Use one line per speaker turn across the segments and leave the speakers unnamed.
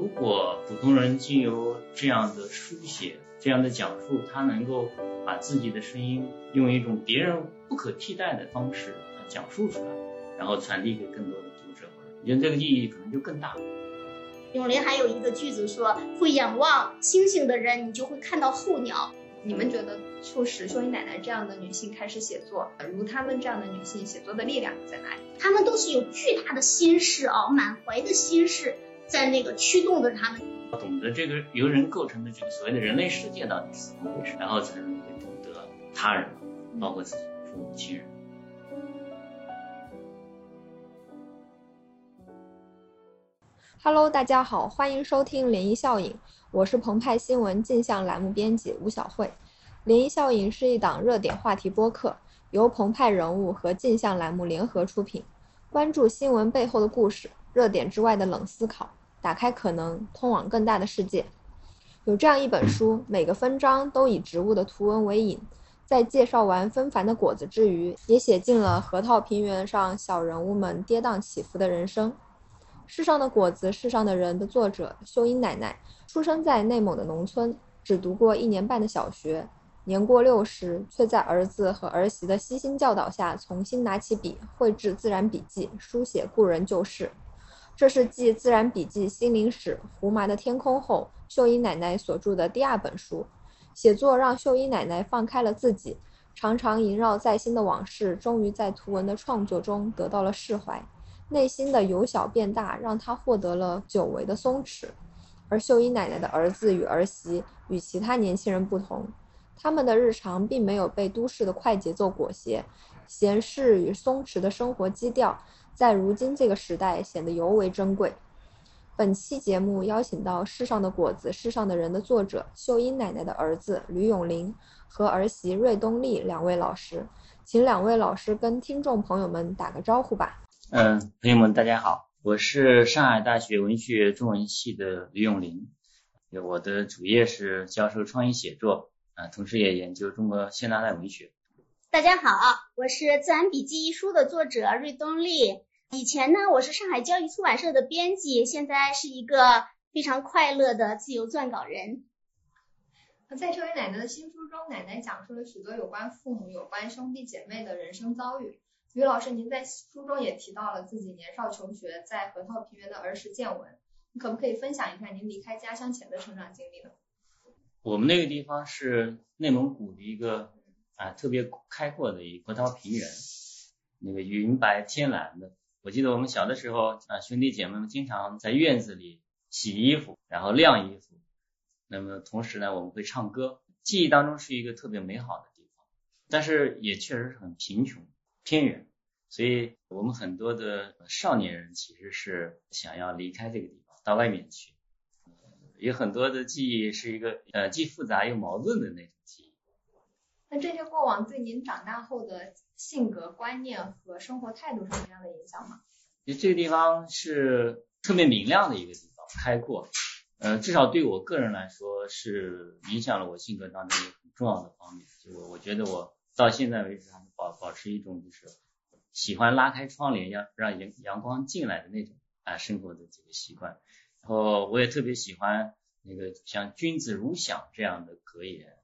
如果普通人经由这样的书写、这样的讲述，他能够把自己的声音用一种别人不可替代的方式讲述出来，然后传递给更多的读者，我觉得这个意义可能就更大。
永林还有一个句子说：“会仰望星星的人，你就会看到候鸟。”
你们觉得促使秀英奶奶这样的女性开始写作，如她们这样的女性写作的力量在哪里？
她们都是有巨大的心事啊，满怀的心事在那个驱动着他们。
懂得这个由人构成的这个所谓的人类世界到底是怎么回事，然后才能会懂得他人，包括自己的父母亲人。
Hello，大家好，欢迎收听涟漪效应。我是澎湃新闻镜像栏目编辑吴晓慧。涟漪效应是一档热点话题播客，由澎湃人物和镜像栏目联合出品，关注新闻背后的故事，热点之外的冷思考，打开可能，通往更大的世界。有这样一本书，每个分章都以植物的图文为引，在介绍完纷繁的果子之余，也写尽了河套平原上小人物们跌宕起伏的人生。世上的果子，世上的人的作者秀英奶奶。出生在内蒙的农村，只读过一年半的小学，年过六十，却在儿子和儿媳的悉心教导下，重新拿起笔绘制自然笔记，书写故人旧事。这是继《自然笔记》《心灵史》《胡麻的天空》后，秀英奶奶所著的第二本书。写作让秀英奶奶放开了自己，常常萦绕在心的往事，终于在图文的创作中得到了释怀。内心的由小变大，让她获得了久违的松弛。而秀英奶奶的儿子与儿媳与其他年轻人不同，他们的日常并没有被都市的快节奏裹挟，闲适与松弛的生活基调，在如今这个时代显得尤为珍贵。本期节目邀请到《世上的果子，世上的人》的作者秀英奶奶的儿子吕永林和儿媳瑞东丽两位老师，请两位老师跟听众朋友们打个招呼吧。
嗯，朋友们，大家好。我是上海大学文学中文系的吕永林，我的主业是教授创意写作，啊，同时也研究中国现当代文学。
大家好，我是《自然笔记》一书的作者瑞东丽。以前呢，我是上海教育出版社的编辑，现在是一个非常快乐的自由撰稿人。
在这位奶奶的新书中，奶奶讲述了许多有关父母、有关兄弟姐妹的人生遭遇。于老师，您在书中也提到了自己年少求学在河套平原的儿时见闻，你可不可以分享一下您离开家乡前的成长经历呢？
我们那个地方是内蒙古的一个啊特别开阔的一河套平原，那个云白天蓝的。我记得我们小的时候啊，兄弟姐妹们经常在院子里洗衣服，然后晾衣服。那么同时呢，我们会唱歌。记忆当中是一个特别美好的地方，但是也确实是很贫穷。偏远，所以我们很多的少年人其实是想要离开这个地方，到外面去。有很多的记忆是一个呃既复杂又矛盾的那种记忆。
那这些过往对您长大后的性格观念和生活态度是什么样的影响吗？
就这个地方是特别明亮的一个地方，开阔。呃，至少对我个人来说是影响了我性格当中一个很重要的方面。就我我觉得我。到现在为止，还是保保持一种就是喜欢拉开窗帘，要让阳阳光进来的那种啊生活的这个习惯。然后我也特别喜欢那个像“君子如想”这样的格言。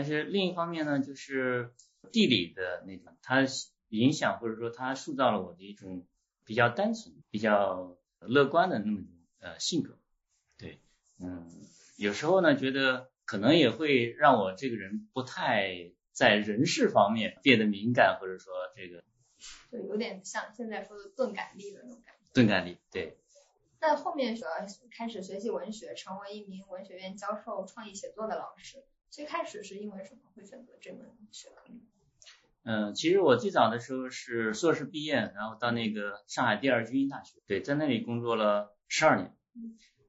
但是另一方面呢，就是地理的那种，它影响或者说它塑造了我的一种比较单纯、比较乐观的那么种呃性格。对，嗯，有时候呢，觉得可能也会让我这个人不太。在人事方面变得敏感，或者说这个，
就，有点像现在说的钝感力的那种感觉。
钝感力，对。
那后面主要开始学习文学，成为一名文学院教授创意写作的老师。最开始是因为什么会选择这门学科？
嗯，其实我最早的时候是硕士毕业，然后到那个上海第二军医大学，对，在那里工作了十二年。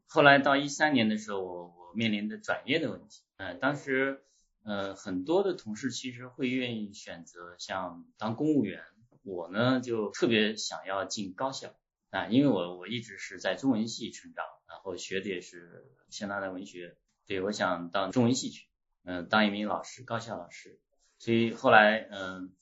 后来到一三年的时候，我我面临的转业的问题，嗯，当时。呃，很多的同事其实会愿意选择像当公务员，我呢就特别想要进高校啊，因为我我一直是在中文系成长，然后学的也是现代文学，对，我想当中文系去，嗯，当一名老师，高校老师，所以后来嗯，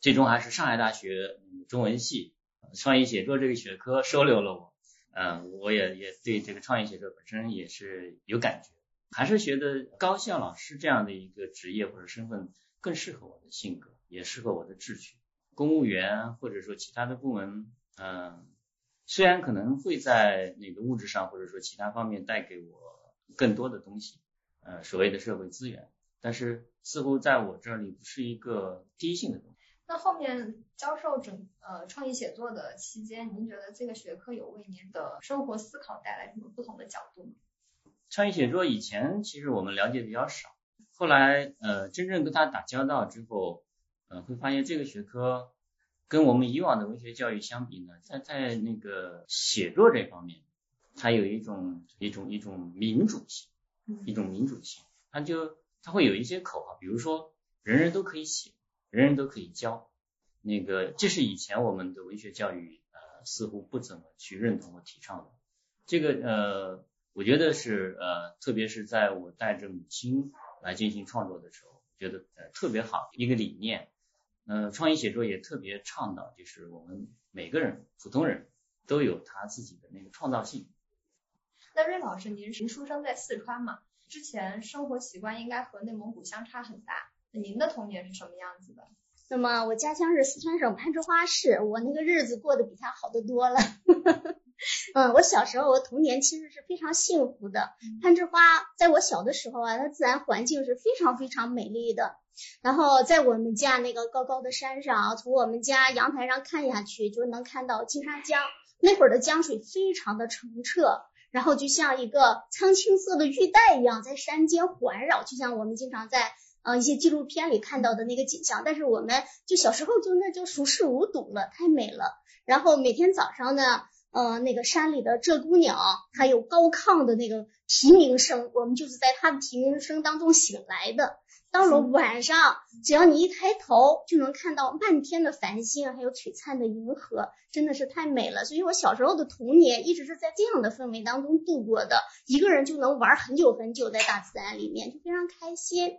最终还是上海大学中文系创意写作这个学科收留了我，嗯，我也也对这个创意写作本身也是有感觉，还是觉得高校老师这样的一个职业或者身份更适合我的性格，也适合我的志趣。公务员或者说其他的部门，嗯，虽然可能会在那个物质上或者说其他方面带给我更多的东西，呃，所谓的社会资源，但是似乎在我这里不是一个第一性的东西。
那后面教授整呃创意写作的期间，您觉得这个学科有为您的生活思考带来什么不同的角度吗？
创意写作以前其实我们了解比较少，后来呃真正跟他打交道之后，呃会发现这个学科跟我们以往的文学教育相比呢，在在那个写作这方面，它有一种一种一种民主性，一种民主性，它就它会有一些口号，比如说人人都可以写。人人都可以教，那个这是以前我们的文学教育呃似乎不怎么去认同和提倡的。这个呃，我觉得是呃，特别是在我带着母亲来进行创作的时候，觉得呃特别好一个理念。呃，创意写作也特别倡导，就是我们每个人普通人都有他自己的那个创造性。
那瑞老师，您是出生在四川嘛？之前生活习惯应该和内蒙古相差很大。您的童年是什么样子的？
那么我家乡是四川省攀枝花市，我那个日子过得比他好得多了。嗯，我小时候我童年其实是非常幸福的。攀枝花在我小的时候啊，它自然环境是非常非常美丽的。然后在我们家那个高高的山上，从我们家阳台上看下去，就能看到金沙江。那会儿的江水非常的澄澈，然后就像一个苍青色的玉带一样，在山间环绕，就像我们经常在。呃，一些纪录片里看到的那个景象，但是我们就小时候就那就熟视无睹了，太美了。然后每天早上呢，呃，那个山里的鹧鸪鸟还有高亢的那个啼鸣声，我们就是在它的啼鸣声当中醒来的。到了晚上，只要你一抬头，就能看到漫天的繁星，还有璀璨的银河，真的是太美了。所以我小时候的童年一直是在这样的氛围当中度过的，一个人就能玩很久很久，在大自然里面就非常开心。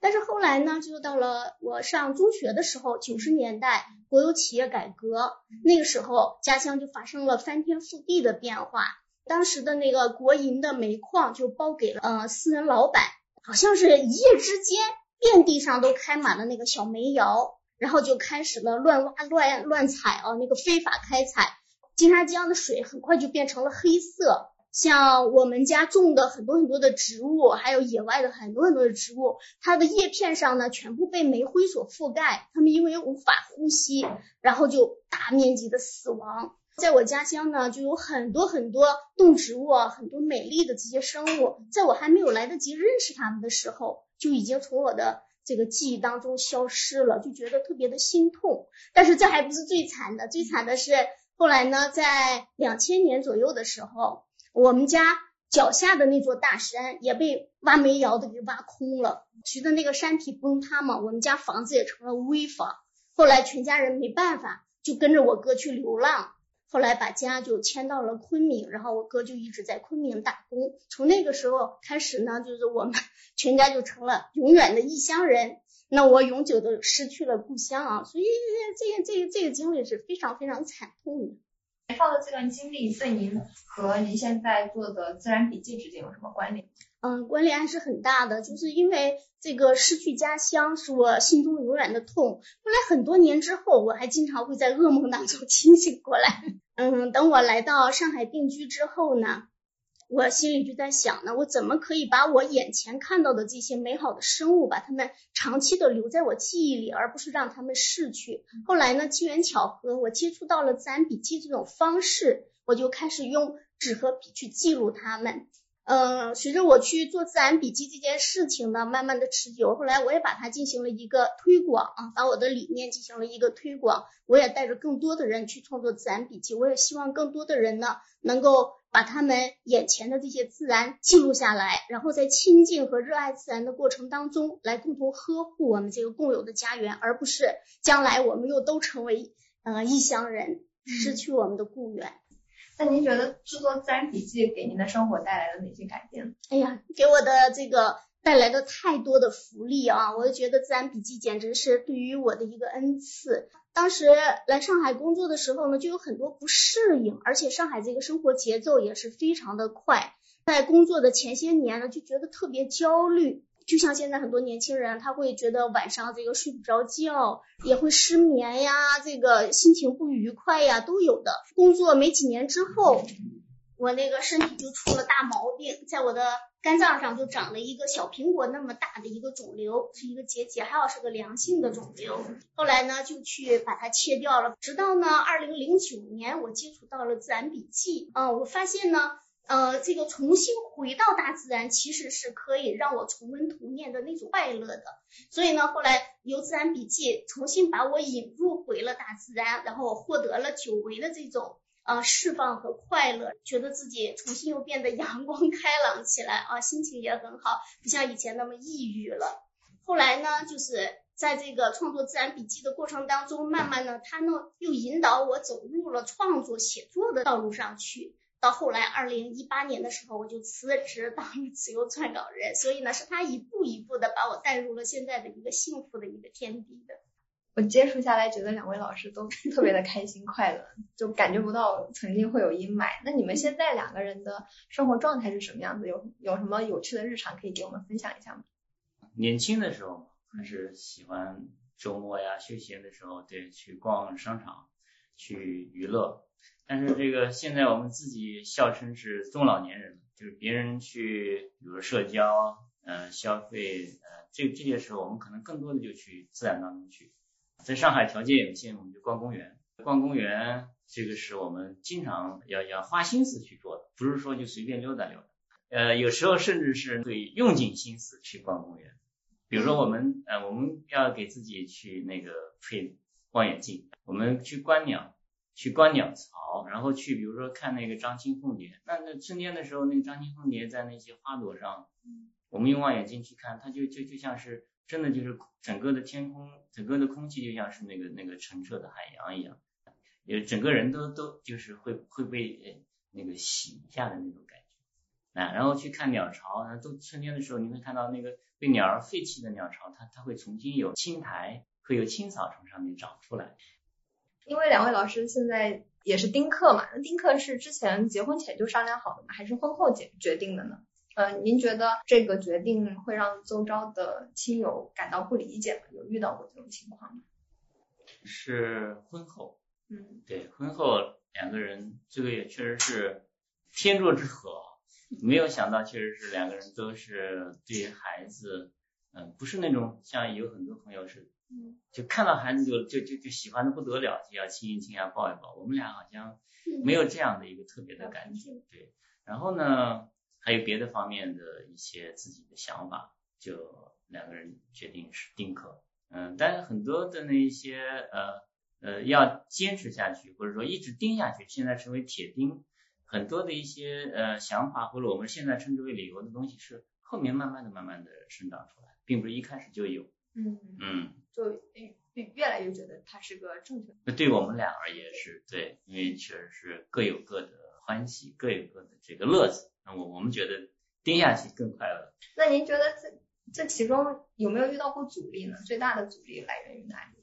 但是后来呢，就到了我上中学的时候，九十年代国有企业改革，那个时候家乡就发生了翻天覆地的变化。当时的那个国营的煤矿就包给了呃私人老板，好像是一夜之间，遍地上都开满了那个小煤窑，然后就开始了乱挖乱乱采啊，那个非法开采，金沙江的水很快就变成了黑色。像我们家种的很多很多的植物，还有野外的很多很多的植物，它的叶片上呢全部被煤灰所覆盖，它们因为无法呼吸，然后就大面积的死亡。在我家乡呢，就有很多很多动植物，啊很多美丽的这些生物，在我还没有来得及认识它们的时候，就已经从我的这个记忆当中消失了，就觉得特别的心痛。但是这还不是最惨的，最惨的是后来呢，在两千年左右的时候。我们家脚下的那座大山也被挖煤窑的给挖空了，随着那个山体崩塌嘛，我们家房子也成了危房。后来全家人没办法，就跟着我哥去流浪，后来把家就迁到了昆明，然后我哥就一直在昆明打工。从那个时候开始呢，就是我们 全家就成了永远的异乡人。那我永久的失去了故乡啊，所以这个这这个经历是非常非常惨痛的。
年少的这段经历对您和您现在做的自然笔记之间有什么关联？
嗯，关联还是很大的，就是因为这个失去家乡是我心中永远的痛。后来很多年之后，我还经常会在噩梦当中 清醒过来。嗯，等我来到上海定居之后呢？我心里就在想呢，我怎么可以把我眼前看到的这些美好的生物，把它们长期的留在我记忆里，而不是让它们逝去。后来呢，机缘巧合，我接触到了自然笔记这种方式，我就开始用纸和笔去记录它们。嗯，随着我去做自然笔记这件事情呢，慢慢的持久。后来我也把它进行了一个推广啊，把我的理念进行了一个推广。我也带着更多的人去创作自然笔记。我也希望更多的人呢，能够把他们眼前的这些自然记录下来，然后在亲近和热爱自然的过程当中，来共同呵护我们这个共有的家园，而不是将来我们又都成为呃异乡人，失去我们的故园。
那您觉得制作自然笔记给您的生活带来了哪些改变？
哎呀，给我的这个带来的太多的福利啊！我就觉得自然笔记简直是对于我的一个恩赐。当时来上海工作的时候呢，就有很多不适应，而且上海这个生活节奏也是非常的快。在工作的前些年呢，就觉得特别焦虑，就像现在很多年轻人，他会觉得晚上这个睡不着觉，也会失眠呀，这个心情不愉快呀，都有的。工作没几年之后，我那个身体就出了大毛病，在我的。肝脏上就长了一个小苹果那么大的一个肿瘤，是一个结节，还好是个良性的肿瘤。后来呢，就去把它切掉了。直到呢，二零零九年，我接触到了自然笔记，啊，我发现呢，呃，这个重新回到大自然，其实是可以让我重温童年的那种快乐的。所以呢，后来由自然笔记重新把我引入回了大自然，然后我获得了久违的这种。啊，释放和快乐，觉得自己重新又变得阳光开朗起来啊，心情也很好，不像以前那么抑郁了。后来呢，就是在这个创作自然笔记的过程当中，慢慢呢，他呢又引导我走入了创作写作的道路上去。到后来，二零一八年的时候，我就辞职当了自由撰稿人。所以呢，是他一步一步的把我带入了现在的一个幸福的一个天地的。
我接触下来，觉得两位老师都 特别的开心快乐，就感觉不到曾经会有阴霾。那你们现在两个人的生活状态是什么样子？有有什么有趣的日常可以给我们分享一下吗？
年轻的时候还是喜欢周末呀休闲的时候，对，去逛商场，去娱乐。但是这个现在我们自己笑称是中老年人，就是别人去比如社交，嗯，消费，呃，这这些时候我们可能更多的就去自然当中去。在上海条件有限，我们就逛公园。逛公园，这个是我们经常要要花心思去做的，不是说就随便溜达溜达。呃，有时候甚至是会用尽心思去逛公园。比如说我们呃我们要给自己去那个配望远镜，我们去观鸟，去观鸟巢，然后去比如说看那个张青凤蝶。那那春天的时候，那个张青凤蝶在那些花朵上，我们用望远镜去看，它就就就像是。真的就是整个的天空，整个的空气就像是那个那个澄澈的海洋一样，也整个人都都就是会会被那个洗一下的那种感觉啊。然后去看鸟巢，都春天的时候你会看到那个被鸟儿废弃的鸟巢，它它会重新有青苔，会有青草从上面长出来。
因为两位老师现在也是丁克嘛，那丁克是之前结婚前就商量好的吗？还是婚后决决定的呢？呃，您觉得这个决定会让周遭的亲友感到不理解吗？有遇到过这种情况吗？
是婚后，
嗯，
对，婚后两个人这个也确实是天作之合，没有想到确实是两个人都是对孩子，嗯，不是那种像有很多朋友是，嗯，就看到孩子就就就就喜欢的不得了，就要亲一亲啊，抱一抱。我们俩好像没有这样的一个特别的感觉，对。然后呢？还有别的方面的一些自己的想法，就两个人决定是丁克，嗯，但是很多的那一些呃呃要坚持下去，或者说一直盯下去，现在成为铁钉，很多的一些呃想法或者我们现在称之为理由的东西，是后面慢慢的、慢慢的生长出来，并不是一开始就有，
嗯
嗯，
就越越来越觉得它是个正确。
那对我们俩而言是对，因为确实是各有各的欢喜，各有各的这个乐子。那我我们觉得盯下去更快乐。
那您觉得这这其中有没有遇到过阻力呢？最大的阻力来源于哪里？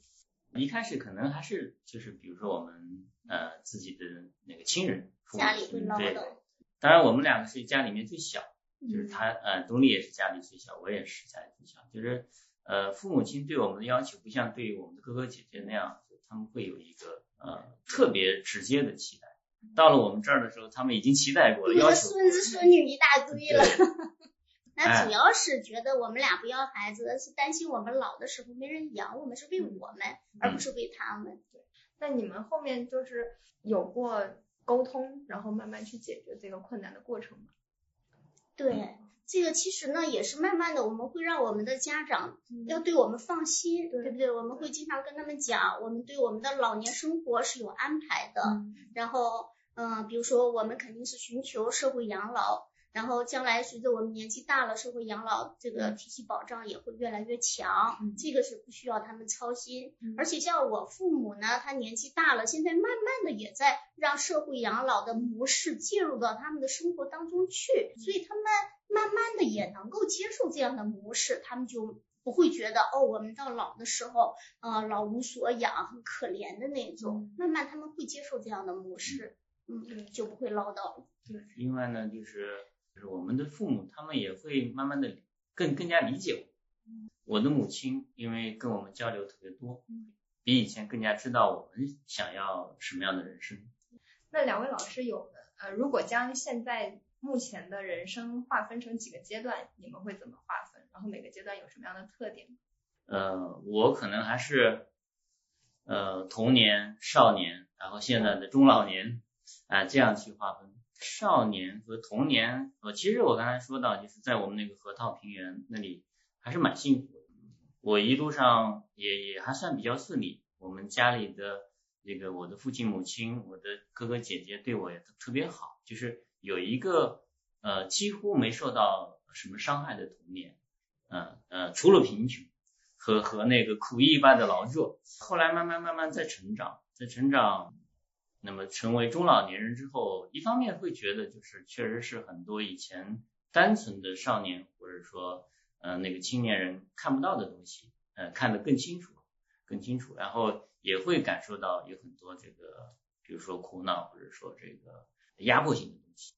一开始可能还是就是比如说我们呃自己的那个亲人，
家里会唠
叨。当然我们两个是家里面最小，就是他呃东丽也是家里最小，我也是家里最小。就是呃父母亲对我们的要求不像对于我们的哥哥姐姐那样，他们会有一个呃特别直接的期待。到了我们这儿的时候，他们已经期待过了，要求
孙子孙女一大堆了。那主要是觉得我们俩不要孩子，是担心我们老的时候没人养我们，是为我们，而不是为他们。
对。那你们后面就是有过沟通，然后慢慢去解决这个困难的过程吗？
对，这个其实呢也是慢慢的，我们会让我们的家长要对我们放心，对不对？我们会经常跟他们讲，我们对我们的老年生活是有安排的，然后。嗯，比如说我们肯定是寻求社会养老，然后将来随着我们年纪大了，社会养老这个体系保障也会越来越强，这个是不需要他们操心。而且像我父母呢，他年纪大了，现在慢慢的也在让社会养老的模式介入到他们的生活当中去，所以他们慢慢的也能够接受这样的模式，他们就不会觉得哦，我们到老的时候，呃，老无所养，很可怜的那种。慢慢他们会接受这样的模式，嗯，嗯就不会唠叨。
对，另外呢，就是就是我们的父母，他们也会慢慢的更更加理解我。我的母亲因为跟我们交流特别多，比以前更加知道我们想要什么样的人生。
那两位老师有呃，如果将现在目前的人生划分成几个阶段，你们会怎么划分？然后每个阶段有什么样的特点？
呃，我可能还是呃童年、少年，然后现在的中老年啊这样去划分。少年和童年，呃，其实我刚才说到，就是在我们那个河套平原那里还是蛮幸福的。我一路上也也还算比较顺利。我们家里的这个我的父亲母亲，我的哥哥姐姐对我也特别好，就是有一个呃几乎没受到什么伤害的童年。嗯呃，除了贫穷和和那个苦役般的劳作，后来慢慢慢慢在成长，在成长。那么成为中老年人之后，一方面会觉得就是确实是很多以前单纯的少年或者说呃那个青年人看不到的东西，呃看得更清楚，更清楚，然后也会感受到有很多这个比如说苦恼或者说这个压迫性的东西。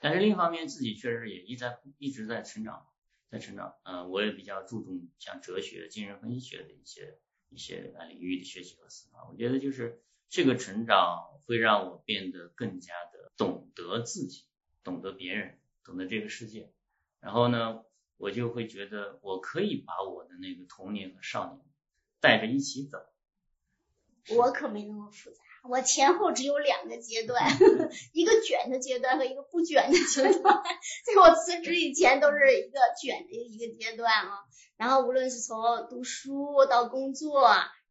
但是另一方面自己确实也一直在一直在成长，在成长，呃我也比较注重像哲学、精神分析学的一些一些领域的学习和思考，我觉得就是。这个成长会让我变得更加的懂得自己，懂得别人，懂得这个世界。然后呢，我就会觉得我可以把我的那个童年和少年带着一起走。
我可没那么复杂，我前后只有两个阶段，一个卷的阶段和一个不卷的阶 段。在我辞职以前都是一个卷的一个阶段啊。然后无论是从读书到工作。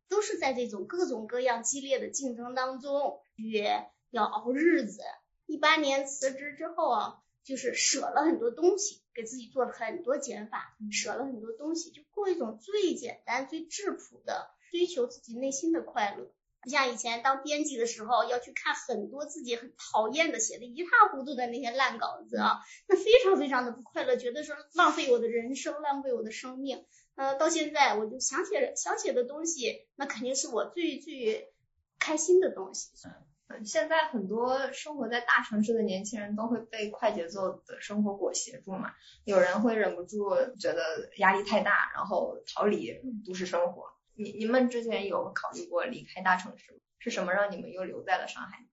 都是在这种各种各样激烈的竞争当中，也要熬日子。一八年辞职之后啊，就是舍了很多东西，给自己做了很多减法，舍了很多东西，就过一种最简单、最质朴的追求自己内心的快乐。不像以前当编辑的时候，要去看很多自己很讨厌的、写的一塌糊涂的那些烂稿子啊，那非常非常的不快乐，觉得说浪费我的人生，浪费我的生命。呃，到现在我就想写想写的东西，那肯定是我最最开心的东西。
现在很多生活在大城市的年轻人都会被快节奏的生活裹挟住嘛，有人会忍不住觉得压力太大，然后逃离都市生活。你你们之前有考虑过离开大城市吗？是什么让你们又留在了上海？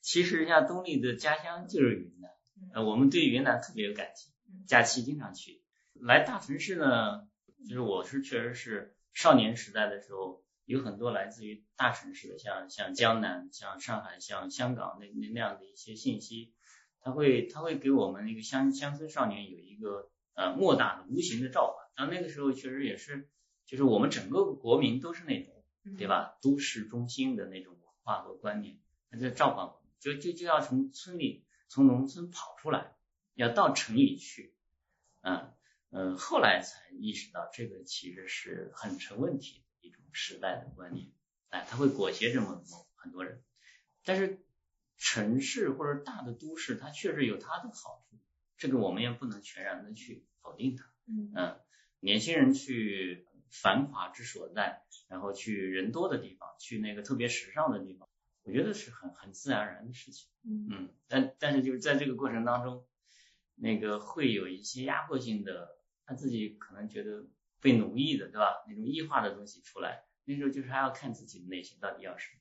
其实像东丽的家乡就是云南，呃，我们对云南特别有感情，假期经常去。来大城市呢，就是我是确实是少年时代的时候，有很多来自于大城市的，像像江南、像上海、像香港那那那样的一些信息，他会他会给我们一个乡乡村少年有一个呃莫大的无形的召唤。然后那个时候确实也是，就是我们整个国民都是那种，对吧？都市中心的那种文化和观念，他在召唤我们，就就就要从村里从农村跑出来，要到城里去，嗯。嗯，后来才意识到这个其实是很成问题的一种时代的观念，哎，它会裹挟这么很多人。但是城市或者大的都市，它确实有它的好处，这个我们也不能全然的去否定它。嗯，年轻人去繁华之所在，然后去人多的地方，去那个特别时尚的地方，我觉得是很很自然而然的事情。嗯，但但是就是在这个过程当中，那个会有一些压迫性的。他自己可能觉得被奴役的，对吧？那种异化的东西出来，那时候就是还要看自己的内心到底要什么。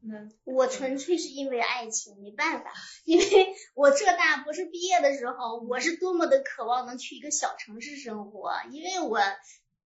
那我纯粹是因为爱情，没办法，因为我浙大博士毕业的时候，我是多么的渴望能去一个小城市生活，因为我。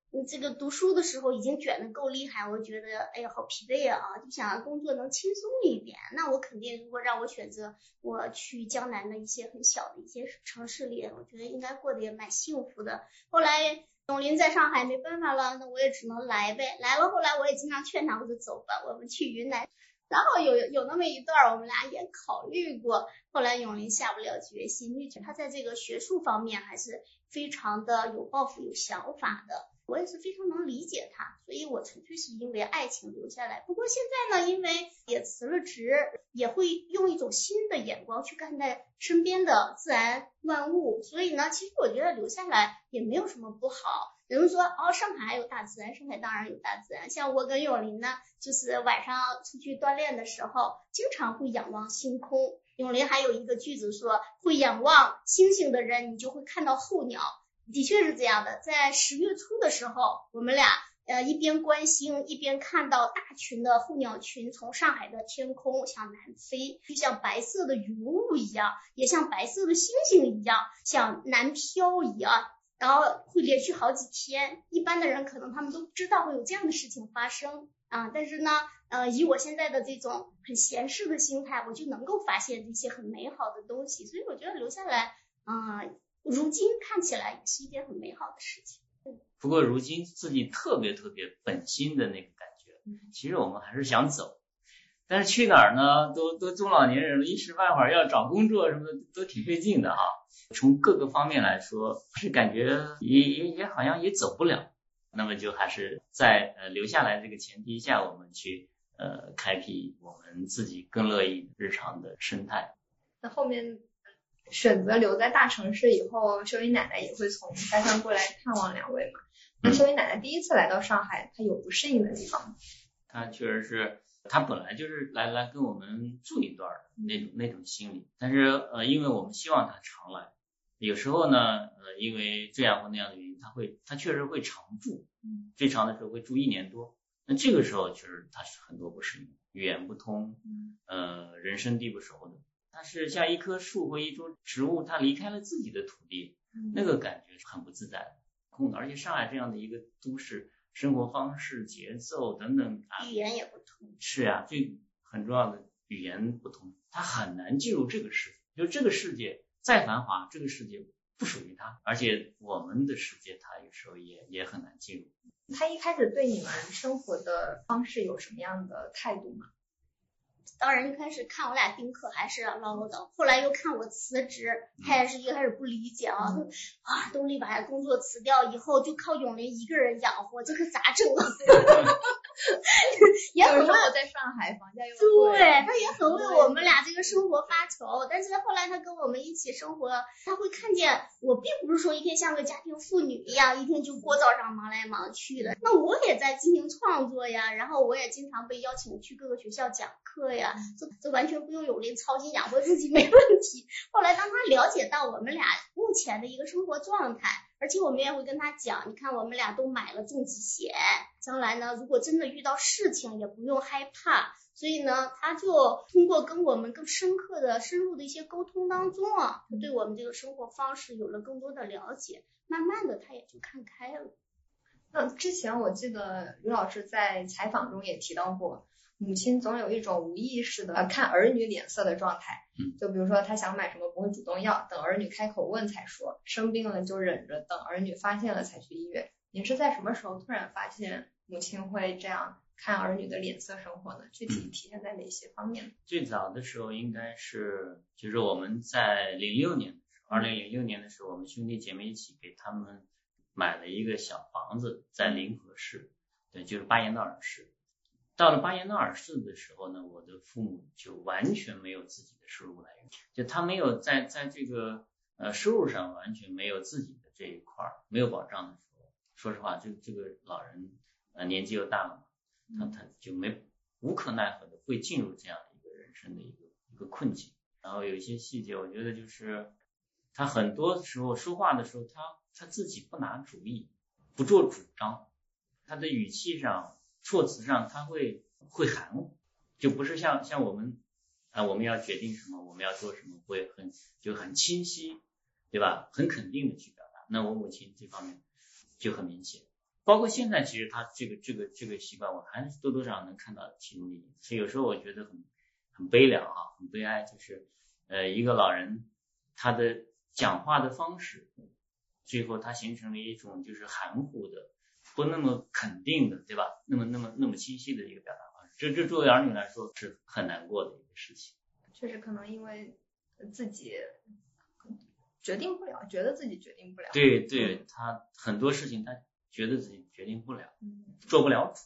你这个读书的时候已经卷的够厉害，我觉得哎呀好疲惫啊，就想工作能轻松一点。那我肯定如果让我选择，我去江南的一些很小的一些城市里，我觉得应该过得也蛮幸福的。后来永林在上海没办法了，那我也只能来呗。来了后来我也经常劝他，我说走吧，我们去云南。然后有有那么一段，我们俩也考虑过，后来永林下不了决心，因为他在这个学术方面还是非常的有抱负、有想法的。我也是非常能理解他，所以我纯粹是因为爱情留下来。不过现在呢，因为也辞了职，也会用一种新的眼光去看待身边的自然万物，所以呢，其实我觉得留下来也没有什么不好。有人说哦，上海有大自然，上海当然有大自然。像我跟永林呢，就是晚上出去锻炼的时候，经常会仰望星空。永林还有一个句子说，会仰望星星的人，你就会看到候鸟。的确是这样的，在十月初的时候，我们俩呃一边观星，一边看到大群的候鸟群从上海的天空向南飞，就像白色的云雾一样，也像白色的星星一样向南飘移啊。然后会连续好几天，一般的人可能他们都不知道会有这样的事情发生啊。但是呢，呃，以我现在的这种很闲适的心态，我就能够发现这些很美好的东西，所以我觉得留下来啊。如今看起来也是一件很美好的事情。
不过如今自己特别特别本心的那个感觉，其实我们还是想走，但是去哪儿呢？都都中老年人了，一时半会儿要找工作什么的都挺费劲的哈。从各个方面来说，是感觉也也也好像也走不了。那么就还是在呃留下来这个前提下，我们去呃开辟我们自己更乐意日常的生态。
那后面。选择留在大城市以后，秀英奶奶也会从家乡过来看望两位嘛。那秀英奶奶第一次来到上海，她有不适应的地方吗？
她确实是，她本来就是来来跟我们住一段的那种那种心理，但是呃，因为我们希望她常来，有时候呢，呃，因为这样或那样的原因，她会她确实会常住，最长的时候会住一年多。那这个时候其实她是很多不适应，语言不通，呃，人生地不熟的。它是像一棵树或一株植物，它离开了自己的土地，那个感觉是很不自在的。空的，而且上海这样的一个都市，生活方式、节奏等等
啊，语言也不同。
是呀，最很重要的语言不同，他很难进入这个世界。就这个世界再繁华，这个世界不属于他，而且我们的世界他有时候也也很难进入。
他一开始对你们生活的方式有什么样的态度吗？
当然，一开始看我俩丁克还是唠唠叨，后来又看我辞职，他也是一开始不理解啊，啊，东丽把工作辞掉以后，就靠永林一个人养活，这可咋整啊？也很为
我在上海房价又
贵，对，他也很为我们俩这个生活发愁。但是后来他跟我们一起生活，他会看见我并不是说一天像个家庭妇女一样，一天就过早上忙来忙去的。那我也在进行创作呀，然后我也经常被邀请去各个学校讲课呀。这这完全不用永林操心养活自己没问题。后来当他了解到我们俩目前的一个生活状态，而且我们也会跟他讲，你看我们俩都买了重疾险，将来呢如果真的遇到事情也不用害怕。所以呢，他就通过跟我们更深刻的、深入的一些沟通当中啊，他对我们这个生活方式有了更多的了解，慢慢的他也就看开了。
那之前我记得刘老师在采访中也提到过。母亲总有一种无意识的看儿女脸色的状态，就比如说她想买什么不会主动要，等儿女开口问才说，生病了就忍着，等儿女发现了才去医院。您是在什么时候突然发现母亲会这样看儿女的脸色生活呢？具体体现在哪些方面？
最早的时候应该是，就是我们在零六年二零零六年的时候，我们兄弟姐妹一起给他们买了一个小房子，在临河市，对，就是巴彦淖尔市。到了巴彦淖尔市的时候呢，我的父母就完全没有自己的收入来源，就他没有在在这个呃收入上完全没有自己的这一块没有保障的时候，说实话，这这个老人呃年纪又大了嘛，他他就没无可奈何的会进入这样的一个人生的一个一个困境。然后有一些细节，我觉得就是他很多时候说话的时候，他他自己不拿主意，不做主张，他的语气上。措辞上他会会含糊，就不是像像我们啊，我们要决定什么，我们要做什么，会很就很清晰，对吧？很肯定的去表达。那我母亲这方面就很明显，包括现在其实他这个这个这个习惯，我还是多多少少能看到其中的影子。所以有时候我觉得很很悲凉啊，很悲哀，就是呃一个老人他的讲话的方式，最后他形成了一种就是含糊的。不那么肯定的，对吧？那么那么那么清晰的一个表达方式，这这作为儿女来说是很难过的一个事情。
确实，可能因为自己决定不了，觉得自己决定不了。
对对，他很多事情他觉得自己决定不了，
嗯，
做不了主。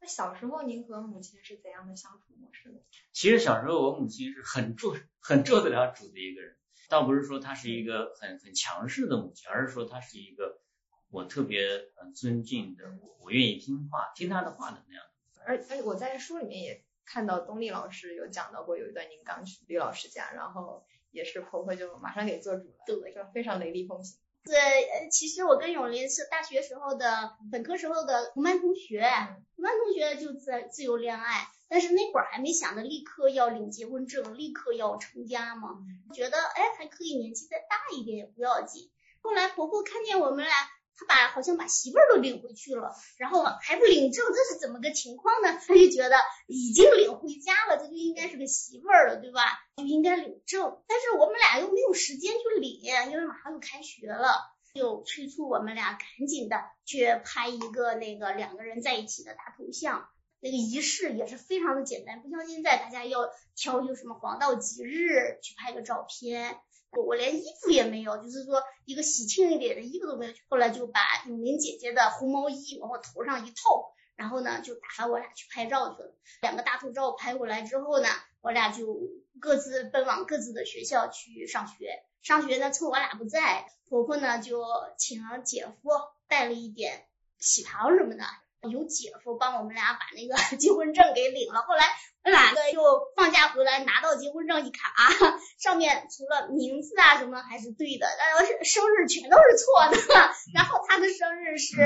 那小时候您和母亲是怎样的相处模式呢？
其实小时候我母亲是很做 很做得了主的一个人，倒不是说她是一个很很强势的母亲，而是说她是一个我特别呃尊敬的，我我愿意听话听他的话的那样。
而而且我在书里面也看到东丽老师有讲到过，有一段您刚去李老师家，然后也是婆婆就马上给做主了，
对，
就非常雷厉风行。
对，呃，其实我跟永林是大学时候的本科时候的同班同学，同班同学就自自由恋爱，但是那会儿还没想着立刻要领结婚证，立刻要成家嘛，觉得哎还可以年纪再大一点也不要紧。后来婆婆看见我们俩，他把好像把媳妇儿都领回去了，然后还不领证，这是怎么个情况呢？他就觉得已经领回家了，这就应该是个媳妇儿了，对吧？就应该领证。但是我们俩又没有时间去领，因为马上就开学了。就催促我们俩赶紧的去拍一个那个两个人在一起的大头像，那个仪式也是非常的简单，不像现在大家要挑一个什么黄道吉日去拍个照片。我连衣服也没有，就是说一个喜庆一点的衣服都没有。后来就把永林姐姐的红毛衣往我头上一套，然后呢就打发我俩去拍照去了。两个大头照拍过来之后呢，我俩就各自奔往各自的学校去上学。上学呢，趁我俩不在，婆婆呢就请了姐夫带了一点喜糖什么的，有姐夫帮我们俩把那个 结婚证给领了。后来我俩个又放假回来，拿到结婚证一看啊，上面除了名字啊什么还是对的，但是生日全都是错的。然后他的生日是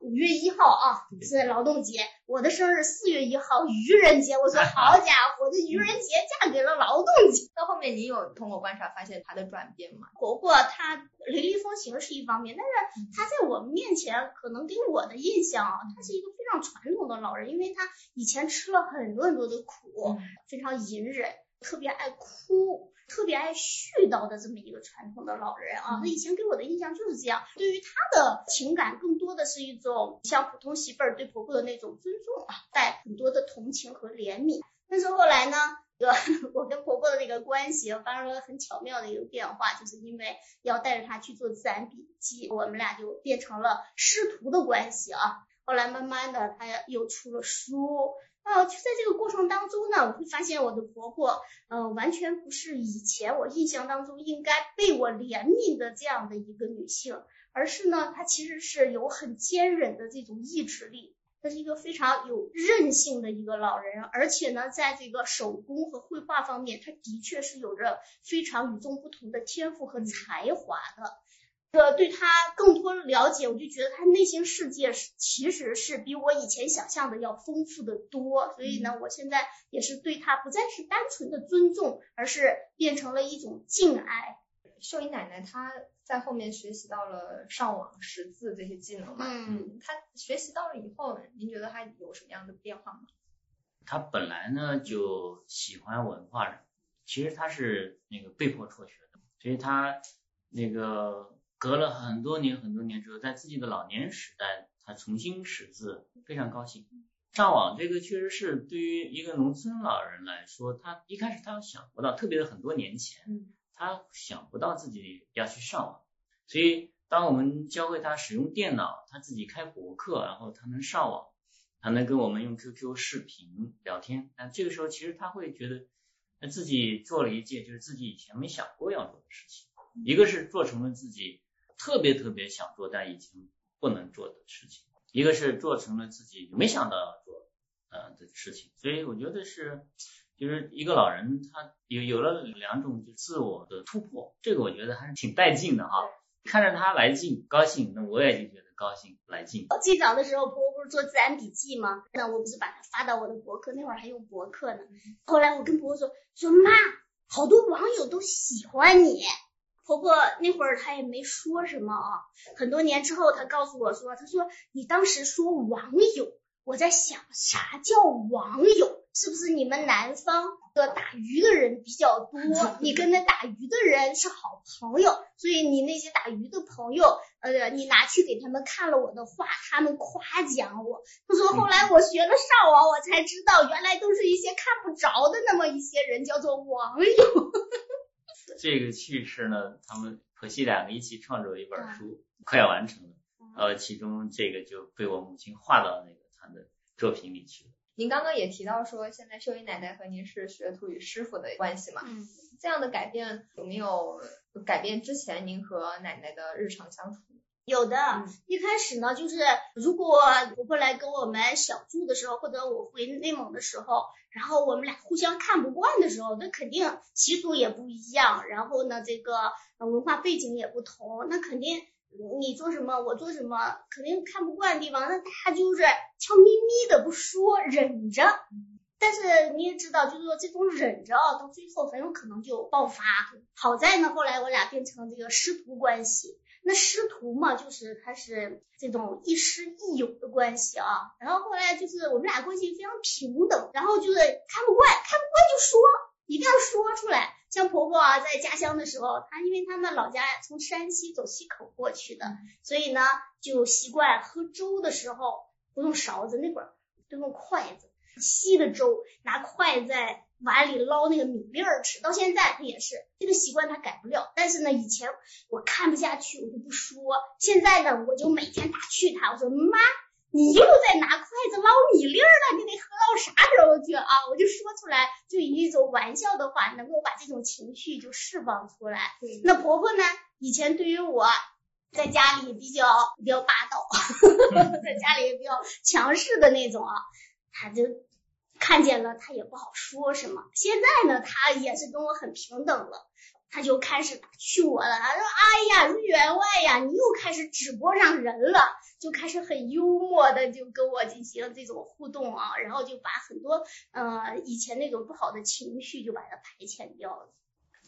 五月一号啊，是劳动节；我的生日四月一号，愚人节。我说好家伙，这愚人节嫁给了劳动节。
到后面你有通过观察发现他的转变吗？
婆婆她雷厉风行是一方面，但是她在我们面前可能给我的印象啊，她是一个非常传统的老人，因为她以前吃了很多很多的苦，非常隐忍，特别爱哭。特别爱絮叨的这么一个传统的老人啊，他以前给我的印象就是这样。对于他的情感，更多的是一种像普通媳妇儿对婆婆的那种尊重啊，带很多的同情和怜悯。但是后来呢，这个我跟婆婆的那个关系发生了很巧妙的一个变化，就是因为要带着她去做自然笔记，我们俩就变成了师徒的关系啊。后来慢慢的，她又出了书。啊，就在这个过程当中呢，我会发现我的婆婆，呃，完全不是以前我印象当中应该被我怜悯的这样的一个女性，而是呢，她其实是有很坚韧的这种意志力，她是一个非常有韧性的一个老人，而且呢，在这个手工和绘画方面，她的确是有着非常与众不同的天赋和才华的。呃，对他更多了解，我就觉得他内心世界是其实是比我以前想象的要丰富的多。所以呢，我现在也是对他不再是单纯的尊重，而是变成了一种敬爱。
秀英奶奶她在后面学习到了上网识字这些技能嘛？
嗯，
她学习到了以后，您觉得她有什么样的变化吗？
她本来呢就喜欢文化，其实她是那个被迫辍学的，所以她那个。隔了很多年很多年之后，在自己的老年时代，他重新识字，非常高兴。上网这个确实是对于一个农村老人来说，他一开始他想不到，特别是很多年前，他想不到自己要去上网。所以当我们教会他使用电脑，他自己开博客，然后他能上网，他能跟我们用 QQ 视频聊天。那这个时候其实他会觉得，他自己做了一件就是自己以前没想过要做的事情，一个是做成了自己。特别特别想做但已经不能做的事情，一个是做成了自己没想到要做呃的事情，所以我觉得是就是一个老人他有有了两种就自我的突破，这个我觉得还是挺带劲的哈。看着他来劲高兴，那我也就觉得高兴来劲。
最早的时候，婆婆不是做自然笔记吗？那我不是把它发到我的博客，那会儿还用博客呢。后来我跟婆婆说说妈，好多网友都喜欢你。婆婆那会儿她也没说什么啊，很多年之后她告诉我说，她说你当时说网友，我在想啥叫网友？是不是你们南方的打鱼的人比较多？你跟那打鱼的人是好朋友，所以你那些打鱼的朋友，呃，你拿去给他们看了我的画，他们夸奖我。她 说后来我学了上网，我才知道原来都是一些看不着的那么一些人，叫做网友。
这个趣事呢，他们婆媳两个一起创作一本书，快要完成了。呃，其中这个就被我母亲画到那个她的作品里去了。
您刚刚也提到说，现在秀英奶奶和您是学徒与师傅的关系嘛？
嗯，
这样的改变有没有改变之前您和奶奶的日常相处？
有的
嗯，
一开始呢，就是如果婆婆来跟我们小住的时候，或者我回内蒙的时候，然后我们俩互相看不惯的时候，那肯定习俗也不一样，然后呢，这个文化背景也不同，那肯定你做什么，我做什么，肯定看不惯的地方，那大家就是悄咪咪的不说，忍着。但是你也知道，就是说这种忍着啊，到最后很有可能就爆发。好在呢，后来我俩变成这个师徒关系。那师徒嘛，就是他是这种亦师亦友的关系啊。然后后来就是我们俩关系非常平等，然后就是看不惯，看不惯就说，一定要说出来。像婆婆啊，在家乡的时候，她因为他们老家从山西走西口过去的，所以呢，就习惯喝粥的时候不用勺子，那会儿都用筷子。稀的粥，拿筷子在碗里捞那个米粒儿吃，到现在他也是这个习惯，他改不了。但是呢，以前我看不下去，我就不说。现在呢，我就每天打趣他，我说妈，你又在拿筷子捞米粒儿了，你得喝到啥时候去啊？我就说出来，就以一种玩笑的话，能够把这种情绪就释放出来。那婆婆呢，以前对于我。在家里比较比较霸道，在家里也比较强势的那种啊，他就看见了，他也不好说什么。现在呢，他也是跟我很平等了，他就开始打趣我了。他说：“哎呀，员外呀，你又开始直播上人了。”就开始很幽默的就跟我进行这种互动啊，然后就把很多呃以前那种不好的情绪就把它排遣掉了。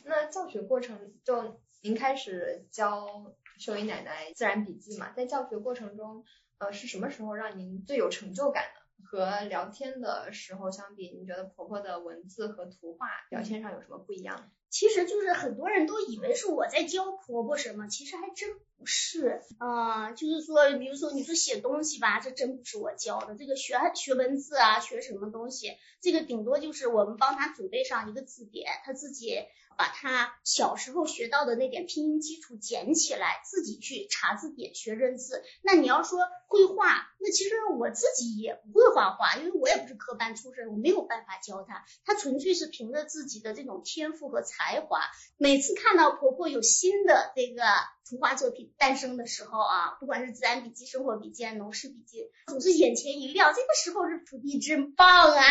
那教学过程就您开始教秀英奶奶自然笔记嘛，在教学过程中，呃，是什么时候让您最有成就感？和聊天的时候相比，你觉得婆婆的文字和图画表现上有什么不一样？
其实就是很多人都以为是我在教婆婆什么，其实还真不是。啊、就是说，比如说你说写东西吧，这真不是我教的。这个学学文字啊，学什么东西，这个顶多就是我们帮他准备上一个字典，他自己把他小时候学到的那点拼音基础捡起来，自己去查字典学认字。那你要说绘画，那其实我自己也不会画画，因为我也不是科班出身，我没有办法教他。他纯粹是凭着自己的这种天赋和才华。每次看到婆婆有新的这个图画作品诞生的时候啊，不管是自然笔记、生活笔记、农事笔记，总是眼前一亮。这个时候是土地真棒啊，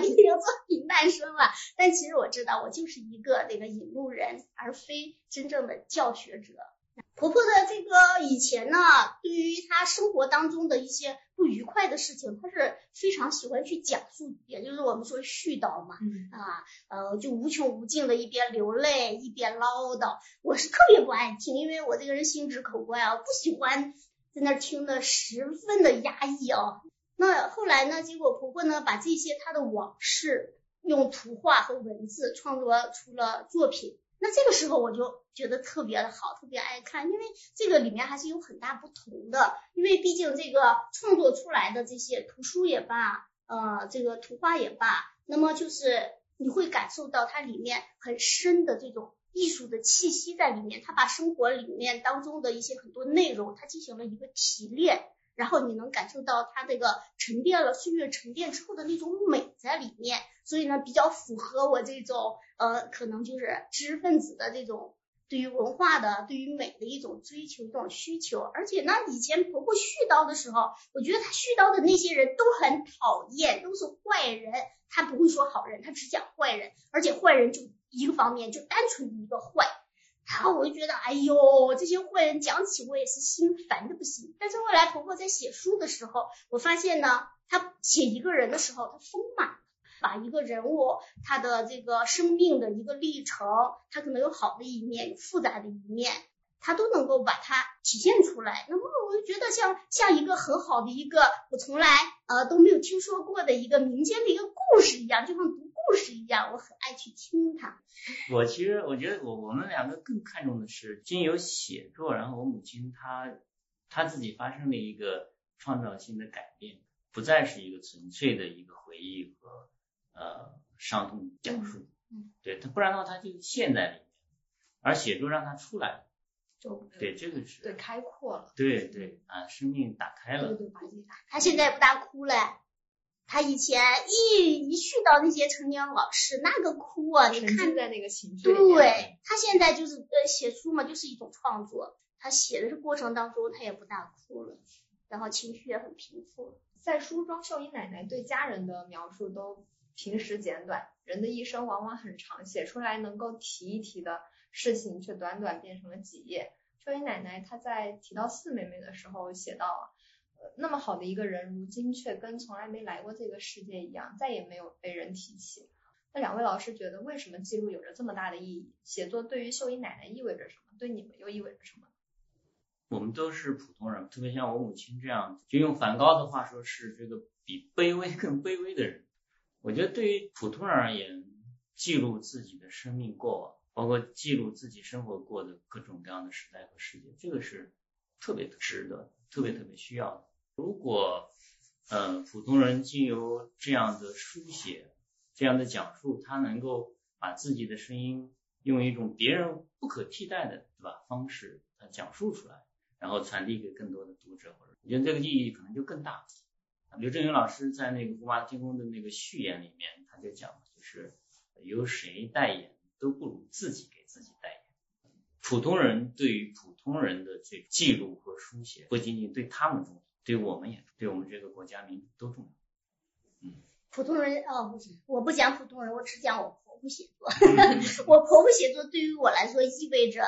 你这个作品诞生了。但其实我知道，我就是一个那个引路人，而非真正的教学者。婆婆的这个以前呢，对于她生活当中的一些不愉快的事情，她是非常喜欢去讲述，也就是我们说絮叨嘛。
嗯
啊，呃，就无穷无尽的一边流泪一边唠叨，我是特别不爱听，因为我这个人心直口快啊，不喜欢在那儿听的十分的压抑啊。那后来呢，结果婆婆呢把这些她的往事用图画和文字创作出了作品。那这个时候我就觉得特别的好，特别爱看，因为这个里面还是有很大不同的，因为毕竟这个创作出来的这些图书也罢，呃，这个图画也罢，那么就是你会感受到它里面很深的这种艺术的气息在里面，它把生活里面当中的一些很多内容，它进行了一个提炼。然后你能感受到它这个沉淀了岁月沉淀之后的那种美在里面，所以呢，比较符合我这种呃，可能就是知识分子的这种对于文化的、对于美的一种追求、一种需求。而且呢，以前婆婆絮叨的时候，我觉得她絮叨的那些人都很讨厌，都是坏人。她不会说好人，她只讲坏人，而且坏人就一个方面，就单纯一个坏。然后我就觉得，哎呦，这些坏人讲起我也是心烦的不行。但是后来婆婆在写书的时候，我发现呢，她写一个人的时候，她丰满，把一个人物他的这个生命的一个历程，他可能有好的一面，有复杂的一面，他都能够把它体现出来。那么我就觉得像像一个很好的一个我从来呃都没有听说过的一个民间的一个故事一样，就像读故事一样，我很爱去听它。
我其实我觉得我我们两个更看重的是经由写作，然后我母亲她她自己发生了一个创造性的改变，不再是一个纯粹的一个回忆和呃伤痛讲述，
嗯，
对他不然的话他就陷在里面，而写作让他出来，
就
对这个是
对开阔了。
对对啊，生命打开了。
对对，把自己打开。
他现在不大哭了。他以前一一去到那些成年老师，那个哭啊，你
沉浸
看，
在那个情绪里。
对他现在就是呃写书嘛，就是一种创作。他写的这过程当中，他也不大哭了，然后情绪也很平复了。
在书中，秀英奶奶对家人的描述都平时简短，人的一生往往很长，写出来能够提一提的事情，却短短变成了几页。秀英奶奶她在提到四妹妹的时候写到，呃，那么好的一个人，如今却跟从来没来过这个世界一样，再也没有被人提起。那两位老师觉得，为什么记录有着这么大的意义？写作对于秀英奶奶意味着什么？对你们又意味着什么？
我们都是普通人，特别像我母亲这样，就用梵高的话说，是这个比卑微更卑微的人。我觉得对于普通人而言，记录自己的生命过往，包括记录自己生活过的各种各样的时代和世界，这个是特别值得、特别特别需要的。如果呃普通人经由这样的书写、这样的讲述，他能够把自己的声音用一种别人不可替代的对吧方式呃讲述出来。然后传递给更多的读者，或者我觉得这个意义可能就更大。刘震云老师在那个《胡麻天宫》的那个序言里面，他就讲，就是由谁代言都不如自己给自己代言。普通人对于普通人的这记录和书写，不仅仅对他们重要，对我们也对我们这个国家民族都重要。嗯，
普通人哦，不是，我不讲普通人，我只讲我婆婆写作。我婆婆写作对于我来说意味着。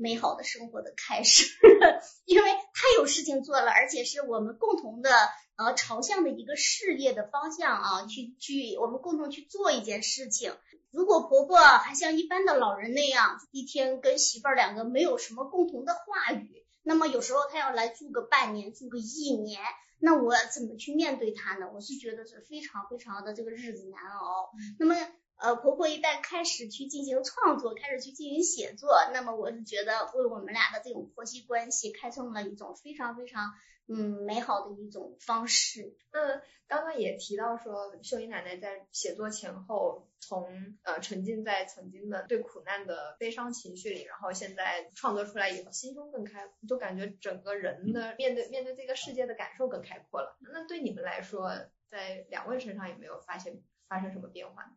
美好的生活的开始，因为他有事情做了，而且是我们共同的呃朝向的一个事业的方向啊，去去我们共同去做一件事情。如果婆婆还像一般的老人那样，一天跟媳妇儿两个没有什么共同的话语，那么有时候她要来住个半年，住个一年，那我怎么去面对她呢？我是觉得是非常非常的这个日子难熬。那么。呃，婆婆一旦开始去进行创作，开始去进行写作，那么我是觉得为我们俩的这种婆媳关系开创了一种非常非常嗯美好的一种方式。
那刚刚也提到说，秀英奶奶在写作前后，从呃沉浸在曾经的对苦难的悲伤情绪里，然后现在创作出来以后，心胸更开，就感觉整个人的面对面对这个世界的感受更开阔了。那对你们来说，在两位身上有没有发现发生什么变化？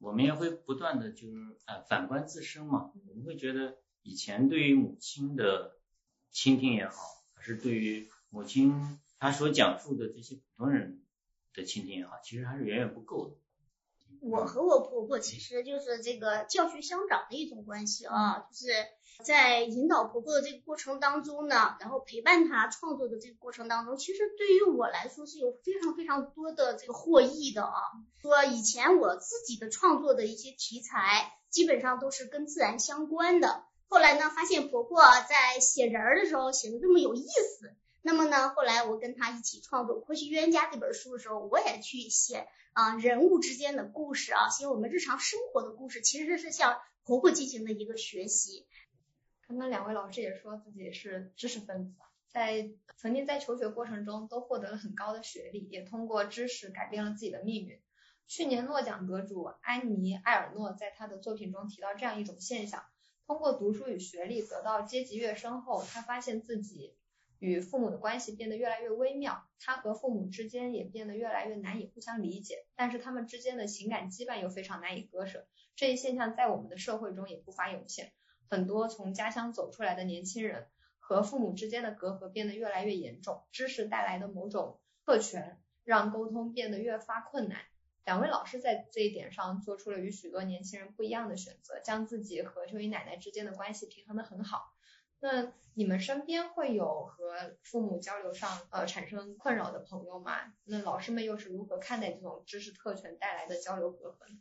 我们也会不断的就是呃反观自身嘛，我们会觉得以前对于母亲的倾听也好，还是对于母亲她所讲述的这些普通人的倾听也好，其实还是远远不够的。
我和我婆婆其实就是这个教学相长的一种关系啊，就是在引导婆婆的这个过程当中呢，然后陪伴她创作的这个过程当中，其实对于我来说是有非常非常多的这个获益的啊。说以前我自己的创作的一些题材，基本上都是跟自然相关的，后来呢，发现婆婆在写人儿的时候写的这么有意思。那么呢，后来我跟他一起创作《婆媳冤家》这本书的时候，我也去写啊人物之间的故事啊，写我们日常生活的故事，其实是向婆婆进行的一个学习。
刚刚两位老师也说自己是知识分子，在曾经在求学过程中都获得了很高的学历，也通过知识改变了自己的命运。去年诺奖得主安妮·埃尔诺在他的作品中提到这样一种现象：通过读书与学历得到阶级跃升后，他发现自己。与父母的关系变得越来越微妙，他和父母之间也变得越来越难以互相理解，但是他们之间的情感羁绊又非常难以割舍。这一现象在我们的社会中也不乏涌现。很多从家乡走出来的年轻人和父母之间的隔阂变得越来越严重，知识带来的某种特权让沟通变得越发困难。两位老师在这一点上做出了与许多年轻人不一样的选择，将自己和秀英奶奶之间的关系平衡得很好。那你们身边会有和父母交流上呃产生困扰的朋友吗？那老师们又是如何看待这种知识特权带来的交流隔阂呢？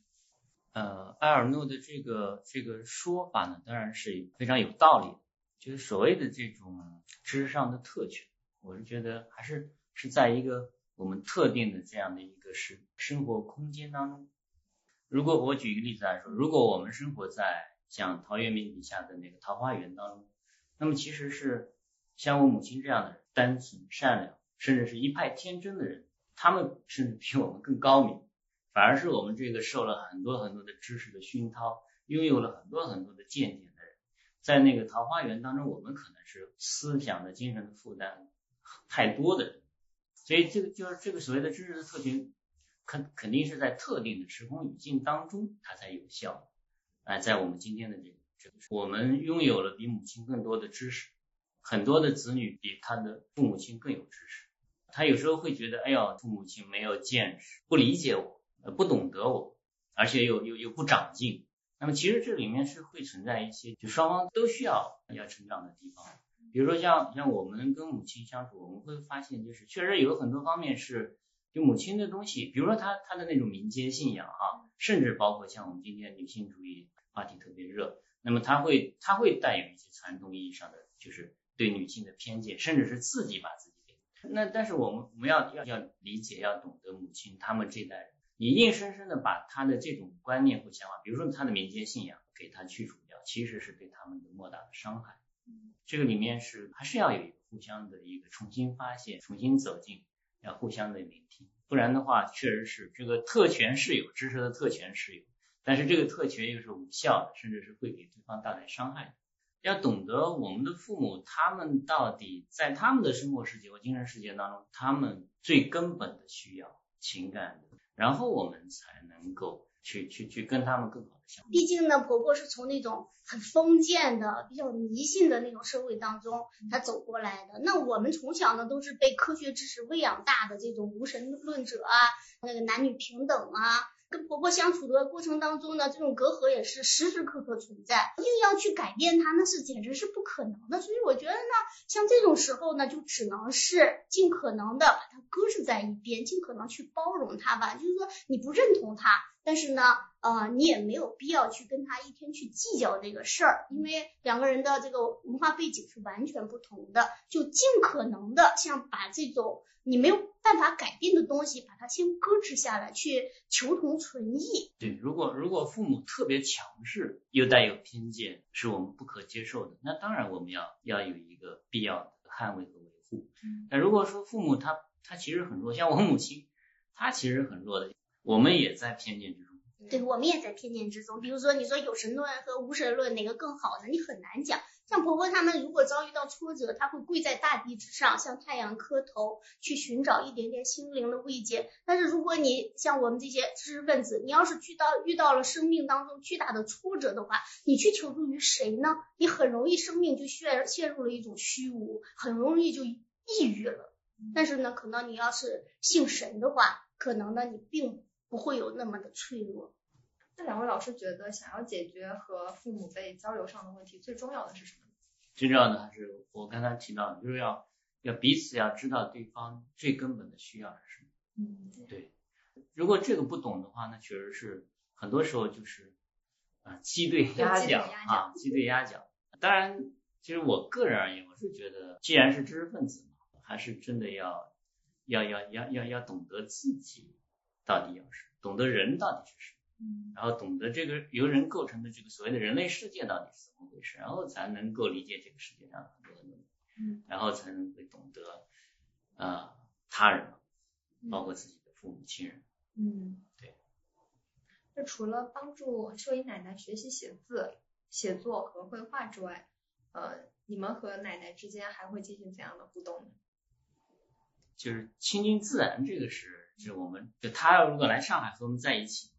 呃，埃尔诺的这个这个说法呢，当然是非常有道理。就是所谓的这种知识上的特权，我是觉得还是是在一个我们特定的这样的一个是生活空间当中。如果我举一个例子来说，如果我们生活在像陶渊明笔下的那个桃花源当中。那么其实是像我母亲这样的人单纯、善良，甚至是一派天真的人，他们甚至比我们更高明，反而是我们这个受了很多很多的知识的熏陶，拥有了很多很多的见解的人，在那个桃花源当中，我们可能是思想的、精神的负担太多的人，所以这个就是这个所谓的知识的特权，肯肯定是在特定的时空语境当中它才有效。哎，在我们今天的这个，我们拥有了比母亲更多的知识，很多的子女比他的父母亲更有知识。他有时候会觉得，哎呦，父母亲没有见识，不理解我，不懂得我，而且又又又不长进。那么其实这里面是会存在一些，就双方都需要要成长的地方。比如说像像我们跟母亲相处，我们会发现，就是确实有很多方面是就母亲的东西，比如说她她的那种民间信仰啊，甚至包括像我们今天女性主义话题特别热，那么他会他会带有一些传统意义上的就是对女性的偏见，甚至是自己把自己给那但是我们我们要要要理解要懂得母亲他们这代人。你硬生生的把他的这种观念或想法，比如说他的民间信仰，给他去除掉，其实是对他们的莫大的伤害。这个里面是还是要有一个互相的一个重新发现、重新走进，要互相的聆听，不然的话，确实是这个特权是有知识的特权是有，但是这个特权又是无效的，甚至是会给对方带来伤害。要懂得我们的父母，他们到底在他们的生活世界或精神世界当中，他们最根本的需要情感。然后我们才能够去去去跟他们更好的相处。
毕竟呢，婆婆是从那种很封建的、比较迷信的那种社会当中她走过来的。那我们从小呢都是被科学知识喂养大的这种无神论者啊，那个男女平等啊。跟婆婆相处的过程当中呢，这种隔阂也是时时刻刻存在，硬要去改变它，那是简直是不可能的。所以我觉得呢，像这种时候呢，就只能是尽可能的把它搁置在一边，尽可能去包容它吧。就是说你不认同它，但是呢，呃，你也没有必要去跟他一天去计较这个事儿，因为两个人的这个文化背景是完全不同的，就尽可能的像把这种。你没有办法改变的东西，把它先搁置下来，去求同存异。
对，如果如果父母特别强势，又带有偏见，是我们不可接受的。那当然我们要要有一个必要的捍卫和维护。那如果说父母他他其实很弱，像我母亲，她其实很弱的，我们也在偏见之中。
对，我们也在偏见之中。比如说，你说有神论和无神论哪个更好呢？你很难讲。像婆婆他们如果遭遇到挫折，她会跪在大地之上，向太阳磕头，去寻找一点点心灵的慰藉。但是如果你像我们这些知识分子，你要是遇到遇到了生命当中巨大的挫折的话，你去求助于谁呢？你很容易生命就陷陷入了一种虚无，很容易就抑郁了。但是呢，可能你要是信神的话，可能呢你并不会有那么的脆弱。
那两位老师觉得，想要解决和父母辈交流上的问题，最重要的是什么？
最重要的还是我刚才提到的，就是要要彼此要知道对方最根本的需要是什么。
嗯，
对。如果这个不懂的话，那确实是很多时候就是啊 鸡对鸭讲啊，鸡对鸭讲。当然，其实我个人而言，我是觉得，既然是知识分子嘛，还是真的要要要要要要懂得自己到底要什么，懂得人到底是什么。然后懂得这个由人构成的这个所谓的人类世界到底是怎么回事，然后才能够理解这个世界上很多的东西，嗯，然后才能会懂得啊他人，包括自己的父母亲人，
嗯，
对。
那除了帮助秀英奶奶学习写字、写作和绘画之外，呃，你们和奶奶之间还会进行怎样的互动呢？
就是亲近自然，这个是是我们就他如果来上海和我们在一起。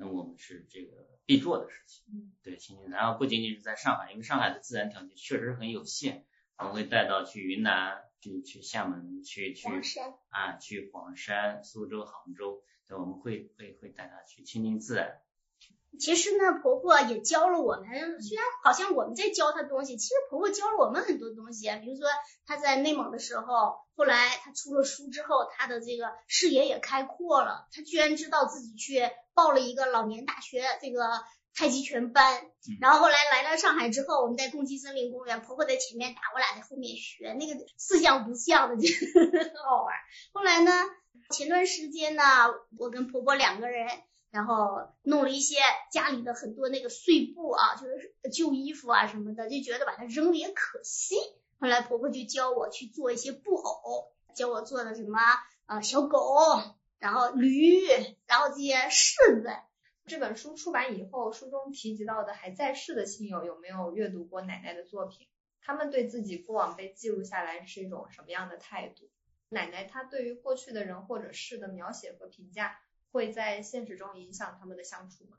那我们是这个必做的事情，
嗯，
对，亲近。然后不仅仅是在上海，因为上海的自然条件确实很有限，我们会带到去云南，去去厦门，去去啊，去黄山、苏州、杭州，对，我们会会会带他去亲近自然。
其实呢，婆婆也教了我们，虽然好像我们在教她东西，其实婆婆教了我们很多东西。比如说她在内蒙的时候，后来她出了书之后，她的这个视野也开阔了，她居然知道自己去报了一个老年大学这个太极拳班。然后后来来了上海之后，我们在共济森林公园，婆婆在前面打，我俩在后面学，那个四像不像的，就 很好玩。后来呢，前段时间呢，我跟婆婆两个人。然后弄了一些家里的很多那个碎布啊，就是旧衣服啊什么的，就觉得把它扔了也可惜。后来婆婆就教我去做一些布偶，教我做的什么啊小狗，然后驴，然后这些柿子。
这本书出版以后，书中提及到的还在世的亲友有没有阅读过奶奶的作品？他们对自己过往被记录下来是一种什么样的态度？奶奶她对于过去的人或者事的描写和评价，会在现实中影响他们的相处吗？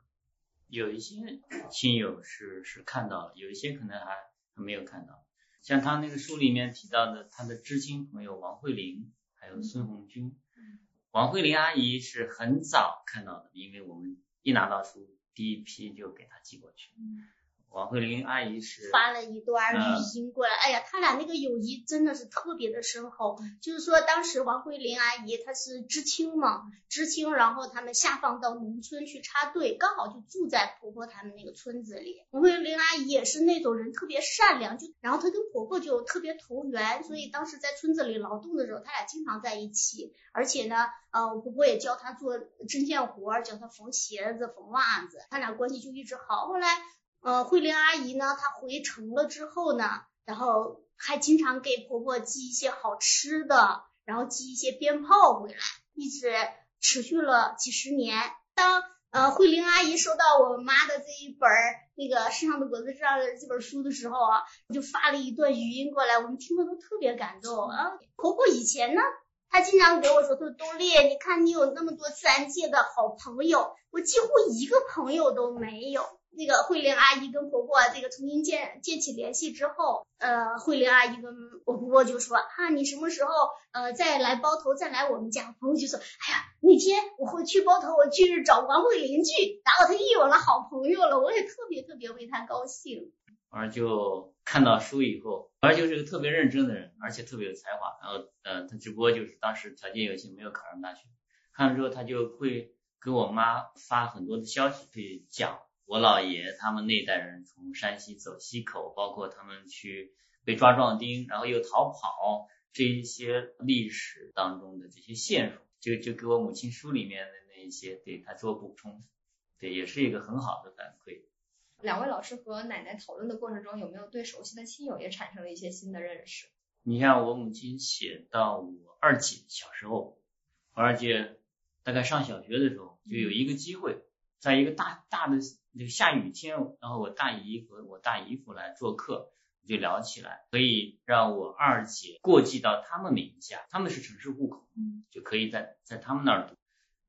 有一些亲友是是看到了，有一些可能还还没有看到。像他那个书里面提到的，他的知青朋友王慧玲，还有孙红军。王慧玲阿姨是很早看到的，因为我们一拿到书，第一批就给她寄过去。王慧玲阿姨是
发了一段语音过来，哎呀，他俩那个友谊真的是特别的深厚。就是说，当时王慧玲阿姨她是知青嘛，知青，然后他们下放到农村去插队，刚好就住在婆婆他们那个村子里。王慧玲阿姨也是那种人，特别善良，就然后她跟婆婆就特别投缘，所以当时在村子里劳动的时候，他俩经常在一起。而且呢，呃，婆婆也教她做针线活，教她缝鞋子、缝袜子，他俩关系就一直好。后来。呃，慧玲阿姨呢，她回城了之后呢，然后还经常给婆婆寄一些好吃的，然后寄一些鞭炮回来，一直持续了几十年。当呃慧玲阿姨收到我妈的这一本那个《世上的果子上的这本书的时候啊，就发了一段语音过来，我们听了都特别感动啊。婆婆以前呢，她经常给我说，说东丽，你看你有那么多自然界的好朋友，我几乎一个朋友都没有。那个慧玲阿姨跟婆婆这个重新建建起联系之后，呃，慧玲阿姨跟我婆婆就说啊，你什么时候呃再来包头，再来我们家？婆婆就说，哎呀，那天我会去包头，我去找王慧玲去，然后她又有了好朋友了，我也特别特别为她高兴。
而就看到书以后，而就是个特别认真的人，而且特别有才华。然后呃，他只不过就是当时条件有限，没有考上大学。看了之后，他就会给我妈发很多的消息，去讲。我姥爷他们那代人从山西走西口，包括他们去被抓壮丁，然后又逃跑，这一些历史当中的这些线索，就就给我母亲书里面的那一些，对他做补充，对，也是一个很好的反馈。
两位老师和奶奶讨论的过程中，有没有对熟悉的亲友也产生了一些新的认识？
你像我母亲写到我二姐小时候，我二姐大概上小学的时候，就有一个机会，在一个大大的。就下雨天，然后我大姨和我大姨夫来做客，就聊起来，可以让我二姐过继到他们名下，他们是城市户口，就可以在在他们那儿读。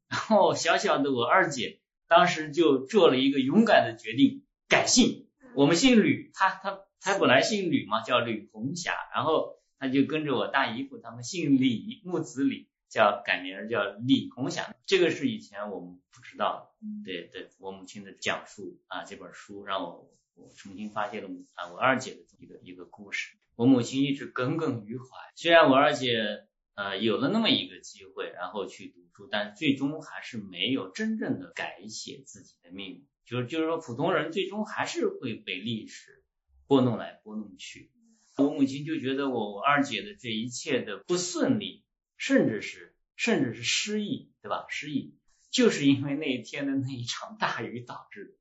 然后小小的我二姐当时就做了一个勇敢的决定，改姓。我们姓吕，她她她本来姓吕嘛，叫吕红霞，然后她就跟着我大姨夫他们姓李，木子李。叫改名叫李红霞，这个是以前我们不知道的。对对，我母亲的讲述啊，这本书让我我重新发现了啊我二姐的一个一个故事。我母亲一直耿耿于怀，虽然我二姐呃有了那么一个机会，然后去读书，但最终还是没有真正的改写自己的命运。就是就是说，普通人最终还是会被历史拨弄来拨弄去。我母亲就觉得我我二姐的这一切的不顺利。甚至是甚至是失忆，对吧？失忆就是因为那一天的那一场大雨导致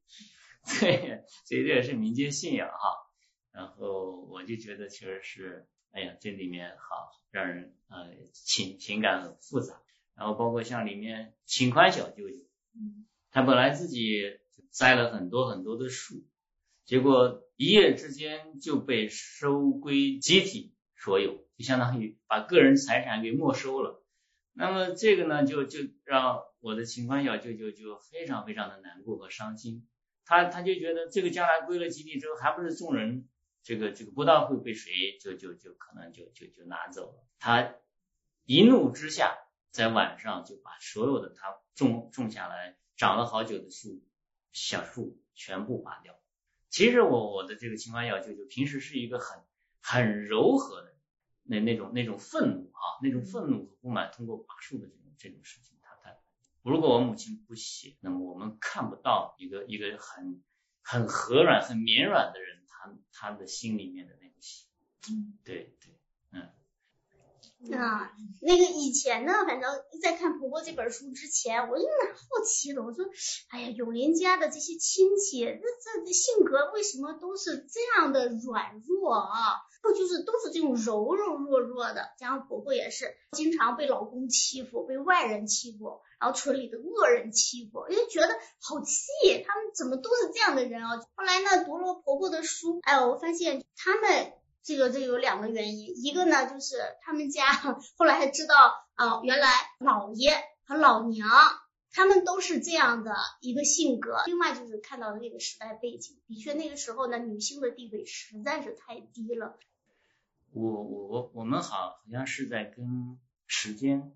的，对，所以这也是民间信仰哈。然后我就觉得其实是，哎呀，这里面好让人呃情情感很复杂。然后包括像里面秦宽小舅舅，他本来自己栽了很多很多的树，结果一夜之间就被收归集体所有。相当于把个人财产给没收了，那么这个呢，就就让我的秦宽小舅舅就非常非常的难过和伤心，他他就觉得这个将来归了基地之后，还不是众人这个这个不知道会被谁就就就可能就就就拿走了，他一怒之下，在晚上就把所有的他种种下来长了好久的树小树全部拔掉。其实我我的这个秦宽小舅舅平时是一个很很柔和的。那那种那种愤怒啊，那种愤怒和不满，通过拔树的这种这种事情，他他，如果我母亲不写，那么我们看不到一个一个很很和软、很绵软的人，他他的心里面的那个心。嗯，对对，嗯。
啊，那个以前呢，反正在看婆婆这本书之前，我就蛮好奇的。我说，哎呀，永林家的这些亲戚，那这性格为什么都是这样的软弱啊？不就是都是这种柔柔弱弱的？加上婆婆也是经常被老公欺负，被外人欺负，然后村里的恶人欺负，我就觉得好气，他们怎么都是这样的人啊？后来呢，读了婆婆的书，哎呦，我发现他们。这个这有两个原因，一个呢就是他们家后来还知道啊，原来老爷和老娘他们都是这样的一个性格。另外就是看到的那个时代背景，的确那个时候呢，女性的地位实在是太低了。
我我我我们好好像是在跟时间，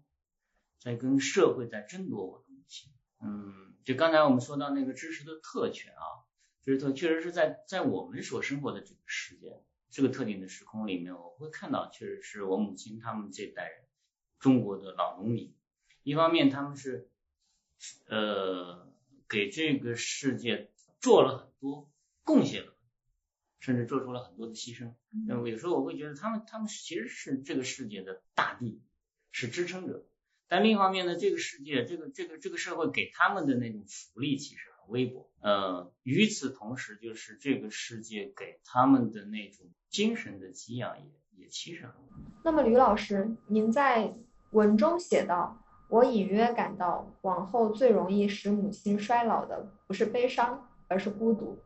在跟社会在争夺我的母亲。嗯，就刚才我们说到那个知识的特权啊，知识特确实是在在我们所生活的这个时间。这个特定的时空里面，我会看到，确实是我母亲他们这代人，中国的老农民。一方面，他们是呃给这个世界做了很多贡献了，甚至做出了很多的牺牲。那么有时候我会觉得，他们他们其实是这个世界的大地，是支撑者。但另一方面呢，这个世界，这个这个这个社会给他们的那种福利，其实很。微薄，呃，与此同时，就是这个世界给他们的那种精神的给养也也其实很。
那么吕老师，您在文中写道：“我隐约感到，往后最容易使母亲衰老的，不是悲伤，而是孤独。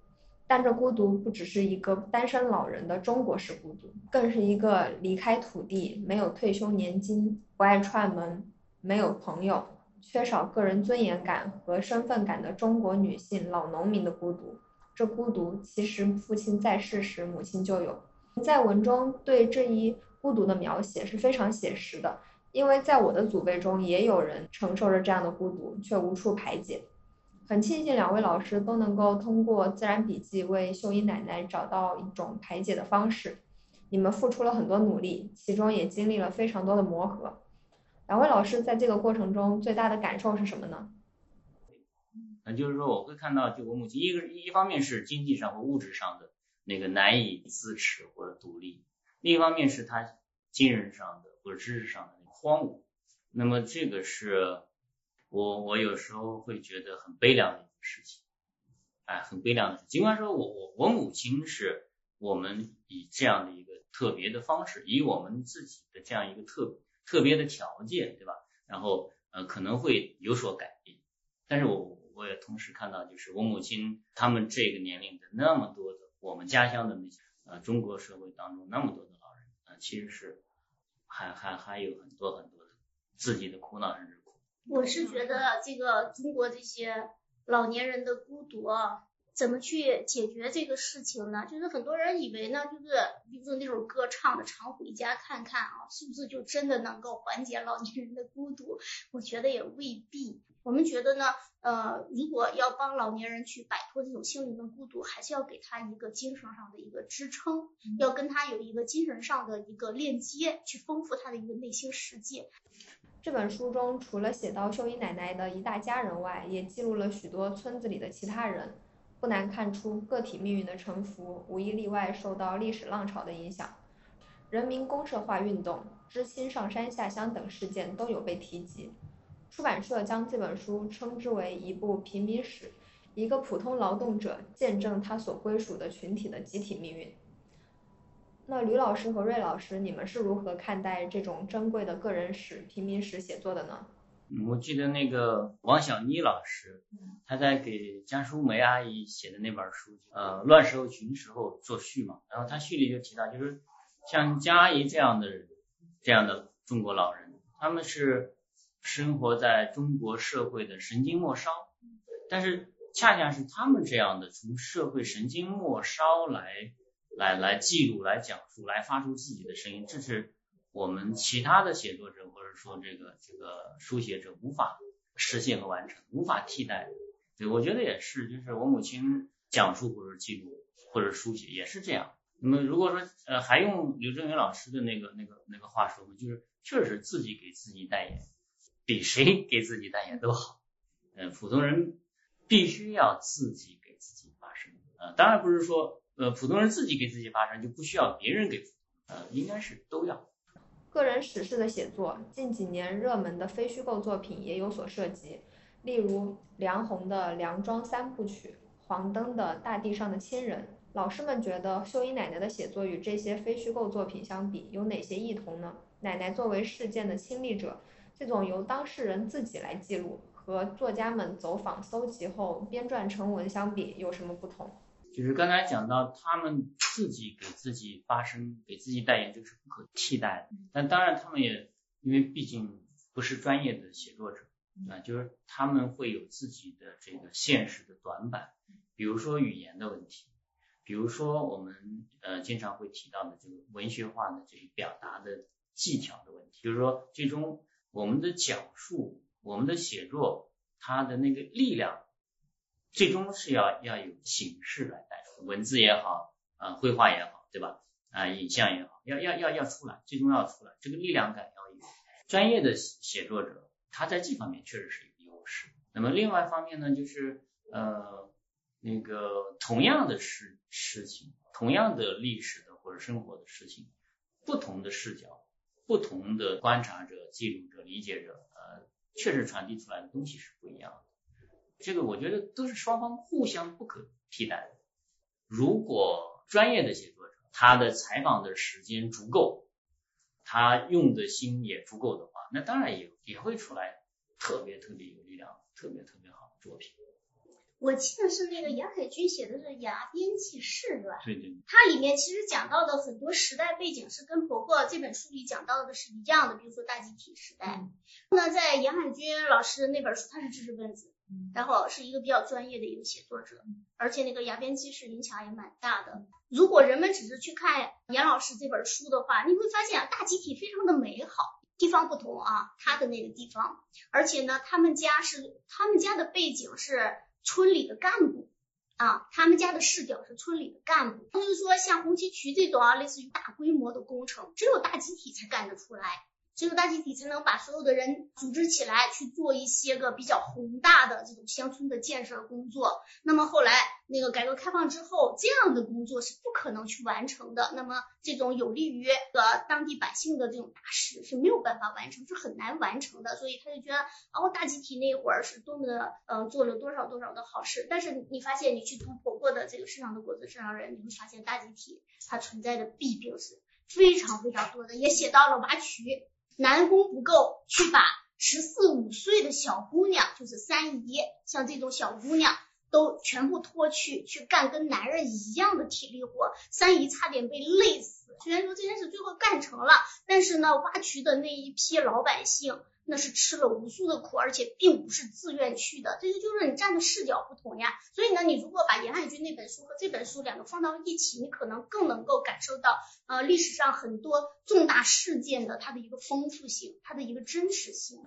但这孤独不只是一个单身老人的中国式孤独，更是一个离开土地、没有退休年金、不爱串门、没有朋友。”缺少个人尊严感和身份感的中国女性老农民的孤独，这孤独其实父亲在世时母亲就有。在文中对这一孤独的描写是非常写实的，因为在我的祖辈中也有人承受着这样的孤独，却无处排解。很庆幸两位老师都能够通过自然笔记为秀英奶奶找到一种排解的方式。你们付出了很多努力，其中也经历了非常多的磨合。两位老师在这个过程中最大的感受是什么呢？
那就是说，我会看到，就我母亲，一个一方面是经济上或物质上的那个难以支持或者独立，另一方面是她精神上的或者知识上的荒芜。那么这个是我我有时候会觉得很悲凉的一件事情，哎，很悲凉的。尽管说我我我母亲是我们以这样的一个特别的方式，以我们自己的这样一个特。特别的条件，对吧？然后呃可能会有所改变，但是我我也同时看到，就是我母亲他们这个年龄的那么多的我们家乡的那些呃中国社会当中那么多的老人啊，其实是还还还有很多很多的自己的苦恼甚至。
我是觉得这个中国这些老年人的孤独啊。怎么去解决这个事情呢？就是很多人以为呢，就是比如说那首歌唱的“常回家看看”啊，是不是就真的能够缓解老年人的孤独？我觉得也未必。我们觉得呢，呃，如果要帮老年人去摆脱这种心灵的孤独，还是要给他一个精神上的一个支撑，要跟他有一个精神上的一个链接，去丰富他的一个内心世界。
这本书中除了写到秀英奶奶的一大家人外，也记录了许多村子里的其他人。不难看出，个体命运的沉浮无一例外受到历史浪潮的影响。人民公社化运动、知青上山下乡等事件都有被提及。出版社将这本书称之为一部平民史，一个普通劳动者见证他所归属的群体的集体命运。那吕老师和瑞老师，你们是如何看待这种珍贵的个人史、平民史写作的呢？
我记得那个王小妮老师，他在给江淑梅阿姨写的那本书，呃，乱世候群时候作序嘛，然后他序里就提到，就是像江阿姨这样的人，这样的中国老人，他们是生活在中国社会的神经末梢，但是恰恰是他们这样的从社会神经末梢来来来记录、来讲述、来发出自己的声音，这是。我们其他的写作者或者说这个这个书写者无法实现和完成，无法替代。对，我觉得也是，就是我母亲讲述或者记录或者书写也是这样。那么如果说呃还用刘震云老师的那个那个那个话说，就是确实自己给自己代言，比谁给自己代言都好。嗯，普通人必须要自己给自己发声。呃，当然不是说呃普通人自己给自己发声就不需要别人给，呃，应该是都要。
个人史诗的写作，近几年热门的非虚构作品也有所涉及，例如梁鸿的《梁庄三部曲》，黄灯的《大地上的亲人》。老师们觉得秀英奶奶的写作与这些非虚构作品相比，有哪些异同呢？奶奶作为事件的亲历者，这种由当事人自己来记录，和作家们走访搜集后编撰成文相比，有什么不同？
就是刚才讲到，他们自己给自己发声，给自己代言，这个是不可替代的。但当然，他们也因为毕竟不是专业的写作者啊，就是他们会有自己的这个现实的短板，比如说语言的问题，比如说我们呃经常会提到的这个文学化的这个表达的技巧的问题，就是说最终我们的讲述，我们的写作，它的那个力量。最终是要要有形式来带，文字也好，啊，绘画也好，对吧？啊，影像也好，要要要要出来，最终要出来，这个力量感要有。专业的写作者，他在这方面确实是有优势。那么另外一方面呢，就是呃，那个同样的事事情，同样的历史的或者生活的事情，不同的视角，不同的观察者、记录者、理解者，呃，确实传递出来的东西是不一样的。这个我觉得都是双方互相不可替代的。如果专业的写作者他的采访的时间足够，他用的心也足够的话，那当然也也会出来特别特别有力量、特别特别好的作品。
我记得是那个杨海军写的是《牙边记事》，对吧？
对对。
它里面其实讲到的很多时代背景是跟婆婆这本书里讲到的是一样的，比如说大集体时代。那在杨海军老师那本书，他是知识分子。然后是一个比较专业的一个写作者，而且那个《崖边记事》影响也蛮大的。如果人们只是去看严老师这本书的话，你会发现啊，大集体非常的美好。地方不同啊，他的那个地方，而且呢，他们家是他们家的背景是村里的干部啊，他们家的视角是村里的干部。就是说，像红旗渠这种啊，类似于大规模的工程，只有大集体才干得出来。只有大集体才能把所有的人组织起来去做一些个比较宏大的这种乡村的建设工作。那么后来那个改革开放之后，这样的工作是不可能去完成的。那么这种有利于呃当地百姓的这种大事是没有办法完成，是很难完成的。所以他就觉得哦，大集体那会儿是多么的嗯做了多少多少的好事。但是你发现你去读婆婆的这个市场的果子市场人，你会发现大集体它存在的弊病是非常非常多的，也写到了挖渠。男工不够，去把十四五岁的小姑娘，就是三姨，像这种小姑娘都全部拖去去干跟男人一样的体力活，三姨差点被累死。虽然说这件事最后干成了，但是呢，挖渠的那一批老百姓。那是吃了无数的苦，而且并不是自愿去的，这个就是你站的视角不同呀。所以呢，你如果把严爱军那本书和这本书两个放到一起，你可能更能够感受到呃历史上很多重大事件的它的一个丰富性，它的一个真实性。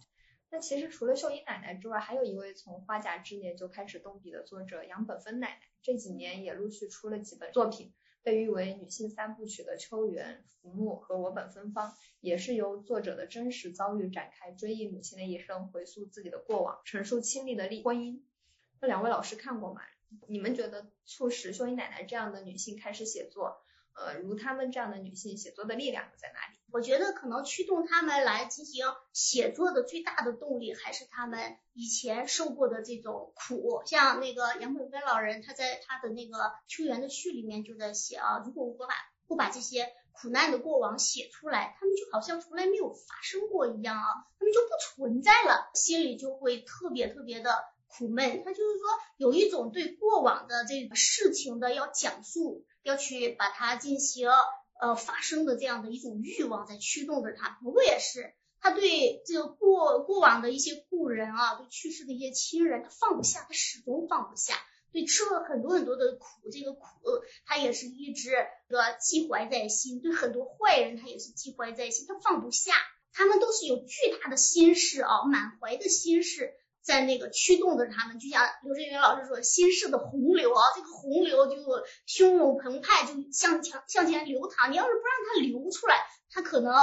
那其实除了秀英奶奶之外，还有一位从花甲之年就开始动笔的作者杨本芬奶奶，这几年也陆续出了几本作品。被誉为女性三部曲的《秋园》《浮木》和《我本芬芳》，也是由作者的真实遭遇展开，追忆母亲的一生，回溯自己的过往，陈述亲历的历婚姻。那两位老师看过吗？你们觉得促使秀英奶奶这样的女性开始写作？呃，如她们这样的女性写作的力量在哪里？
我觉得可能驱动她们来进行写作的最大的动力，还是她们以前受过的这种苦。像那个杨本芬老人，他在他的那个《秋园》的序里面就在写啊，如果我把不把这些苦难的过往写出来，他们就好像从来没有发生过一样啊，他们就不存在了，心里就会特别特别的苦闷。他就是说有一种对过往的这个事情的要讲述。要去把它进行呃发生的这样的一种欲望在驱动着他，不过也是他对这个过过往的一些故人啊，对去世的一些亲人，他放不下，他始终放不下。对吃了很多很多的苦，这个苦他也是一直个记怀在心。对很多坏人，他也是记怀在心，他放不下。他们都是有巨大的心事啊，满怀的心事。在那个驱动着他们，就像刘震云老师说，心事的洪流啊，这个洪流就汹涌澎湃，就向前向前流淌。你要是不让它流出来，它可能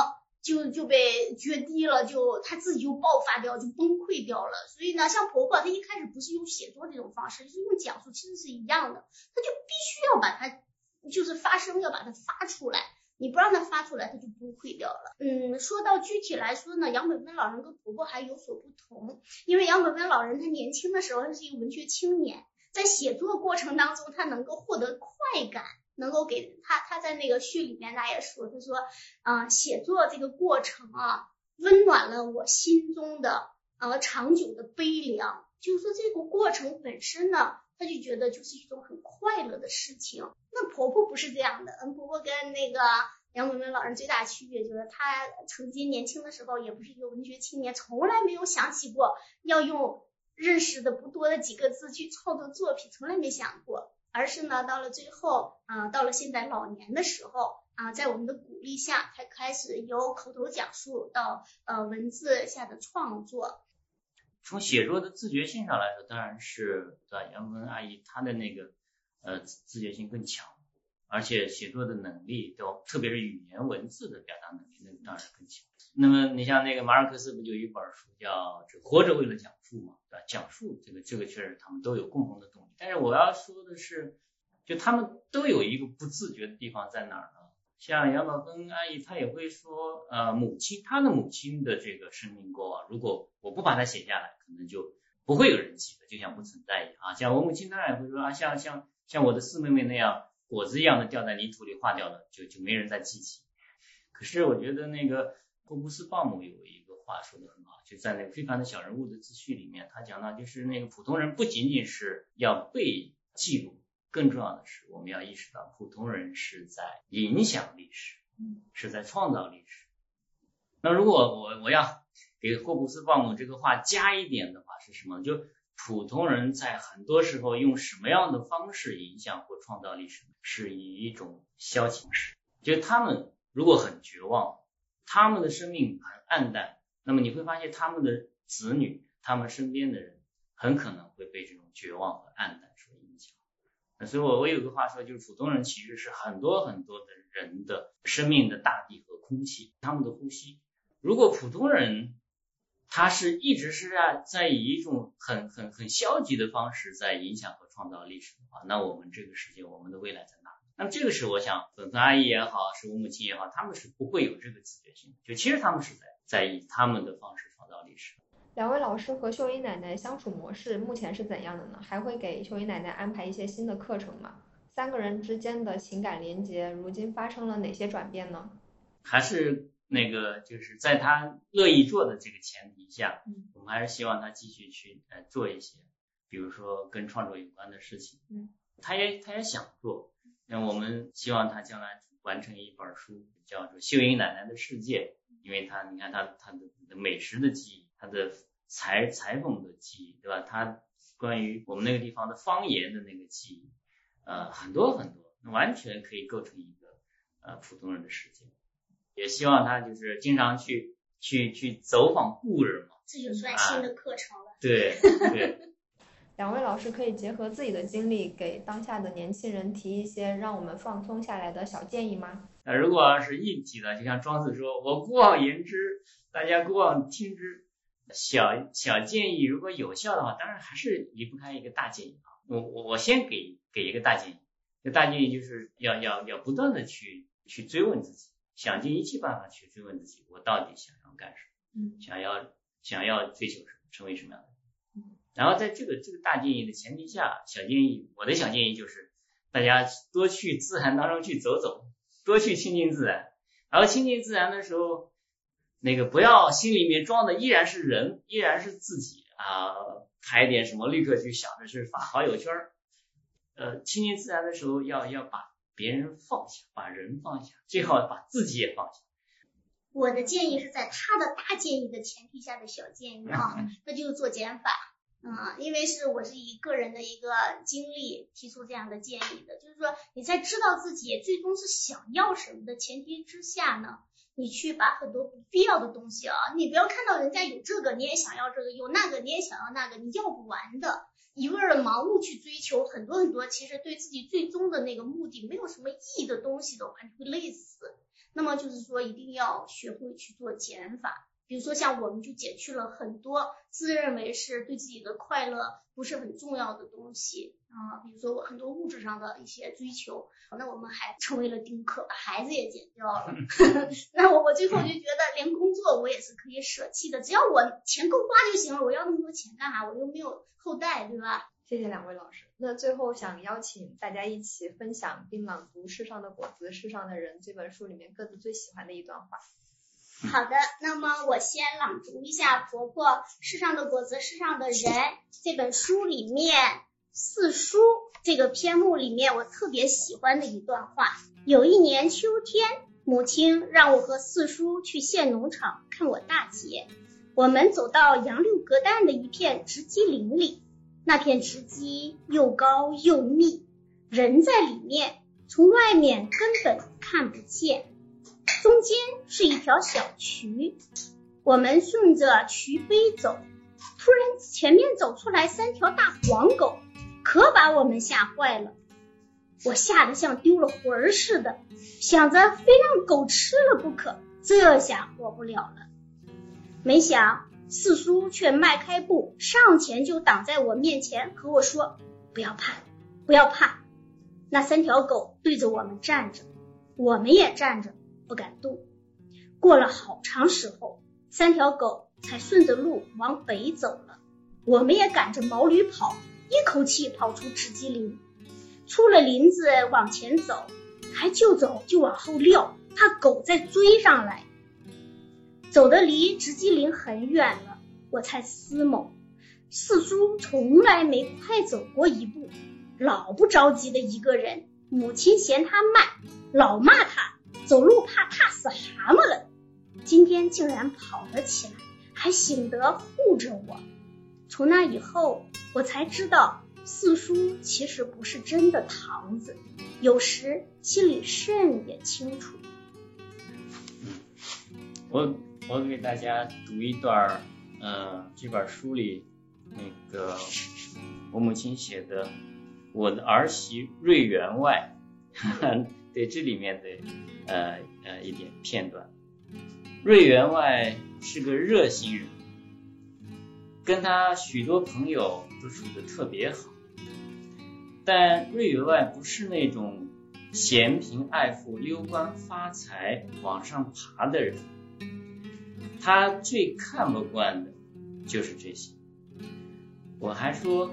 就就被决堤了，就它自己就爆发掉，就崩溃掉了。所以呢，像婆婆，她一开始不是用写作这种方式，是用讲述，其实是一样的，她就必须要把它就是发声，要把它发出来。你不让它发出来，它就崩溃掉了。嗯，说到具体来说呢，杨本芬老人跟婆婆还有所不同，因为杨本芬老人他年轻的时候他是一个文学青年，在写作过程当中他能够获得快感，能够给他他在那个序里面他也说，他说啊，写作这个过程啊，温暖了我心中的呃长久的悲凉，就是说这个过程本身呢。他就觉得就是一种很快乐的事情。那婆婆不是这样的，嗯，婆婆跟那个杨文文老人最大区别就是，她曾经年轻的时候也不是一个文学青年，从来没有想起过要用认识的不多的几个字去创作作品，从来没想过。而是呢，到了最后，啊，到了现在老年的时候，啊，在我们的鼓励下，才开始由口头讲述到呃文字下的创作。
从写作的自觉性上来说，当然是对吧？杨文阿姨她的那个呃自觉性更强，而且写作的能力都，特别是语言文字的表达能力，那当然更强。那么你像那个马尔克斯不就一本书叫《活着为了讲述》嘛，对吧？讲述这个这个确实他们都有共同的动力。但是我要说的是，就他们都有一个不自觉的地方在哪儿呢？像杨宝芬阿姨，她也会说，呃，母亲，她的母亲的这个生命过往，如果我不把它写下来，可能就不会有人记得，就像不存在一样啊。像我母亲当然也会说啊，像像像我的四妹妹那样，果子一样的掉在泥土里化掉了，就就没人再记起。可是我觉得那个霍布斯鲍姆有一个话说的很好，就在那个非凡的小人物的自序里面，他讲到就是那个普通人不仅仅是要被记录。更重要的是，我们要意识到，普通人是在影响历史，是在创造历史。那如果我我要给霍布斯鲍姆这个话加一点的话，是什么？就普通人在很多时候用什么样的方式影响或创造历史？是以一种消遣式。就他们如果很绝望，他们的生命很暗淡，那么你会发现他们的子女、他们身边的人很可能会被这种绝望和暗淡。所所以，我我有个话说，就是普通人其实是很多很多的人的生命的大地和空气，他们的呼吸。如果普通人他是一直是在在以一种很很很消极的方式在影响和创造历史的话，那我们这个世界，我们的未来在哪？那么这个是我想，粉丝阿姨也好，是我母亲也好，他们是不会有这个自觉性的，就其实他们是在在以他们的方式创造历史。
两位老师和秀英奶奶相处模式目前是怎样的呢？还会给秀英奶奶安排一些新的课程吗？三个人之间的情感连接如今发生了哪些转变呢？
还是那个，就是在他乐意做的这个前提下，我们还是希望他继续去呃做一些，比如说跟创作有关的事情。
嗯，
他也他也想做，那我们希望他将来完成一本书，叫做《秀英奶奶的世界》，因为他你看他他的美食的记忆，他的。裁裁缝的记忆，对吧？他关于我们那个地方的方言的那个记忆，呃，很多很多，完全可以构成一个呃普通人的世界。也希望他就是经常去去去走访故人嘛，
这就算新的课程了。
对对。
两位老师可以结合自己的经历，给当下的年轻人提一些让我们放松下来的小建议吗？
那如果要是硬提的，就像庄子说：“我姑妄言之，大家姑妄听之。”小小建议，如果有效的话，当然还是离不开一个大建议啊。我我我先给给一个大建议，这大建议就是要要要不断的去去追问自己，想尽一切办法去追问自己，我到底想要干什么？想要想要追求什么？成为什么样的人？然后在这个这个大建议的前提下，小建议，我的小建议就是大家多去自然当中去走走，多去亲近自然，然后亲近自然的时候。那个不要心里面装的依然是人，依然是自己啊，拍点什么立刻去想着是发好友圈儿。呃，亲近自然的时候要要把别人放下，把人放下，最好把自己也放下。
我的建议是在他的大建议的前提下的小建议啊，那就是做减法啊，因为是我是以个人的一个经历提出这样的建议的，就是说你在知道自己最终是想要什么的前提之下呢。你去把很多不必要的东西啊，你不要看到人家有这个，你也想要这个；有那个，你也想要那个，你要不完的，一味的盲目去追求很多很多，其实对自己最终的那个目的没有什么意义的东西的话，你会累死。那么就是说，一定要学会去做减法，比如说像我们就减去了很多自认为是对自己的快乐不是很重要的东西啊，比如说我很多物质上的一些追求，那我们还成为了丁克，把孩子也减掉了。那我我最后就觉得，连工作我也是可以舍弃的，只要我钱够花就行了。我要那么多钱干啥？我又没有后代，对吧？
谢谢两位老师。那最后想邀请大家一起分享并朗读《世上的果子，世上的人》这本书里面各自最喜欢的一段话。
好的，那么我先朗读一下《婆婆世上的果子，世上的人》这本书里面四书这个篇目里面我特别喜欢的一段话。有一年秋天，母亲让我和四叔去县农场看我大姐。我们走到杨柳隔断的一片植基林里，那片植基又高又密，人在里面，从外面根本看不见。中间是一条小渠，我们顺着渠碑走，突然前面走出来三条大黄狗，可把我们吓坏了。我吓得像丢了魂儿似的，想着非让狗吃了不可，这下活不了了。没想四叔却迈开步上前就挡在我面前，和我说：“不要怕，不要怕。”那三条狗对着我们站着，我们也站着。不敢动。过了好长时候，三条狗才顺着路往北走了。我们也赶着毛驴跑，一口气跑出直基林。出了林子往前走，还就走就往后撂，怕狗再追上来。走的离直基林很远了，我才思谋。四叔从来没快走过一步，老不着急的一个人。母亲嫌他慢，老骂他。走路怕踏死蛤蟆了，今天竟然跑了起来，还醒得护着我。从那以后，我才知道四叔其实不是真的堂子，有时心里甚也清楚。
我我给大家读一段，嗯，这本书里那个我母亲写的，我的儿媳瑞员外。对这里面的呃呃一点片段，瑞员外是个热心人，跟他许多朋友都处得特别好，但瑞员外不是那种嫌贫爱富、溜官发财往上爬的人，他最看不惯的就是这些。我还说，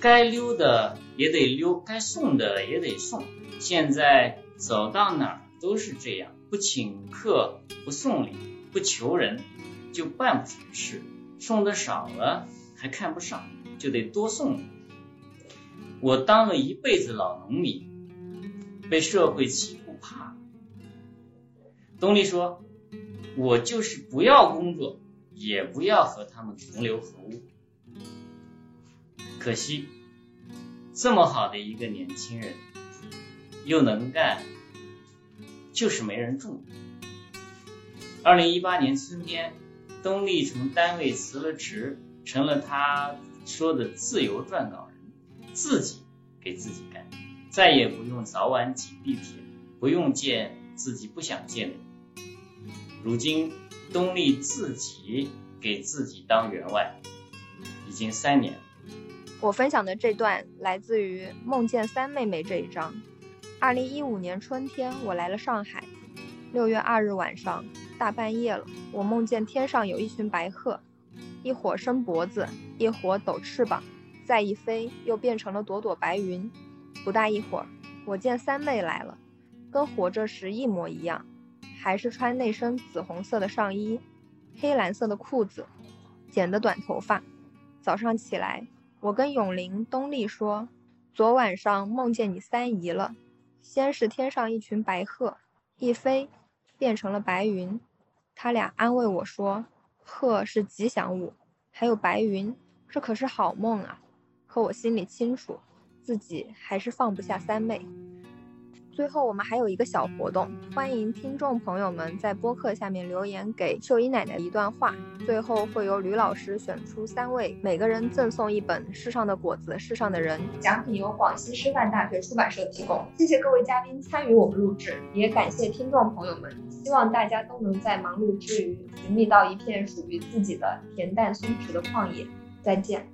该溜的也得溜，该送的也得送。现在走到哪儿都是这样，不请客，不送礼，不求人，就办不成事。送的少了还看不上，就得多送。我当了一辈子老农民，被社会欺负怕了。东丽说：“我就是不要工作，也不要和他们同流合污。可惜，这么好的一个年轻人。”又能干，就是没人重二零一八年春天，东丽从单位辞了职，成了他说的自由撰稿人，自己给自己干，再也不用早晚挤地铁，不用见自己不想见的人。如今，东丽自己给自己当员外，已经三年了。
我分享的这段来自于《梦见三妹妹》这一章。二零一五年春天，我来了上海。六月二日晚上，大半夜了，我梦见天上有一群白鹤，一会儿伸脖子，一会儿抖翅膀，再一飞又变成了朵朵白云。不大一会儿，我见三妹来了，跟活着时一模一样，还是穿那身紫红色的上衣，黑蓝色的裤子，剪的短头发。早上起来，我跟永林、东丽说，昨晚上梦见你三姨了。先是天上一群白鹤，一飞变成了白云。他俩安慰我说：“鹤是吉祥物，还有白云，这可是好梦啊。”可我心里清楚，自己还是放不下三妹。最后，我们还有一个小活动，欢迎听众朋友们在播客下面留言给秀姨奶奶一段话。最后会由吕老师选出三位，每个人赠送一本《世上的果子，世上的人》，奖品由广西师范大学出版社提供。谢谢各位嘉宾参与我们录制，也感谢听众朋友们。希望大家都能在忙碌之余，寻觅到一片属于自己的恬淡松弛的旷野。再见。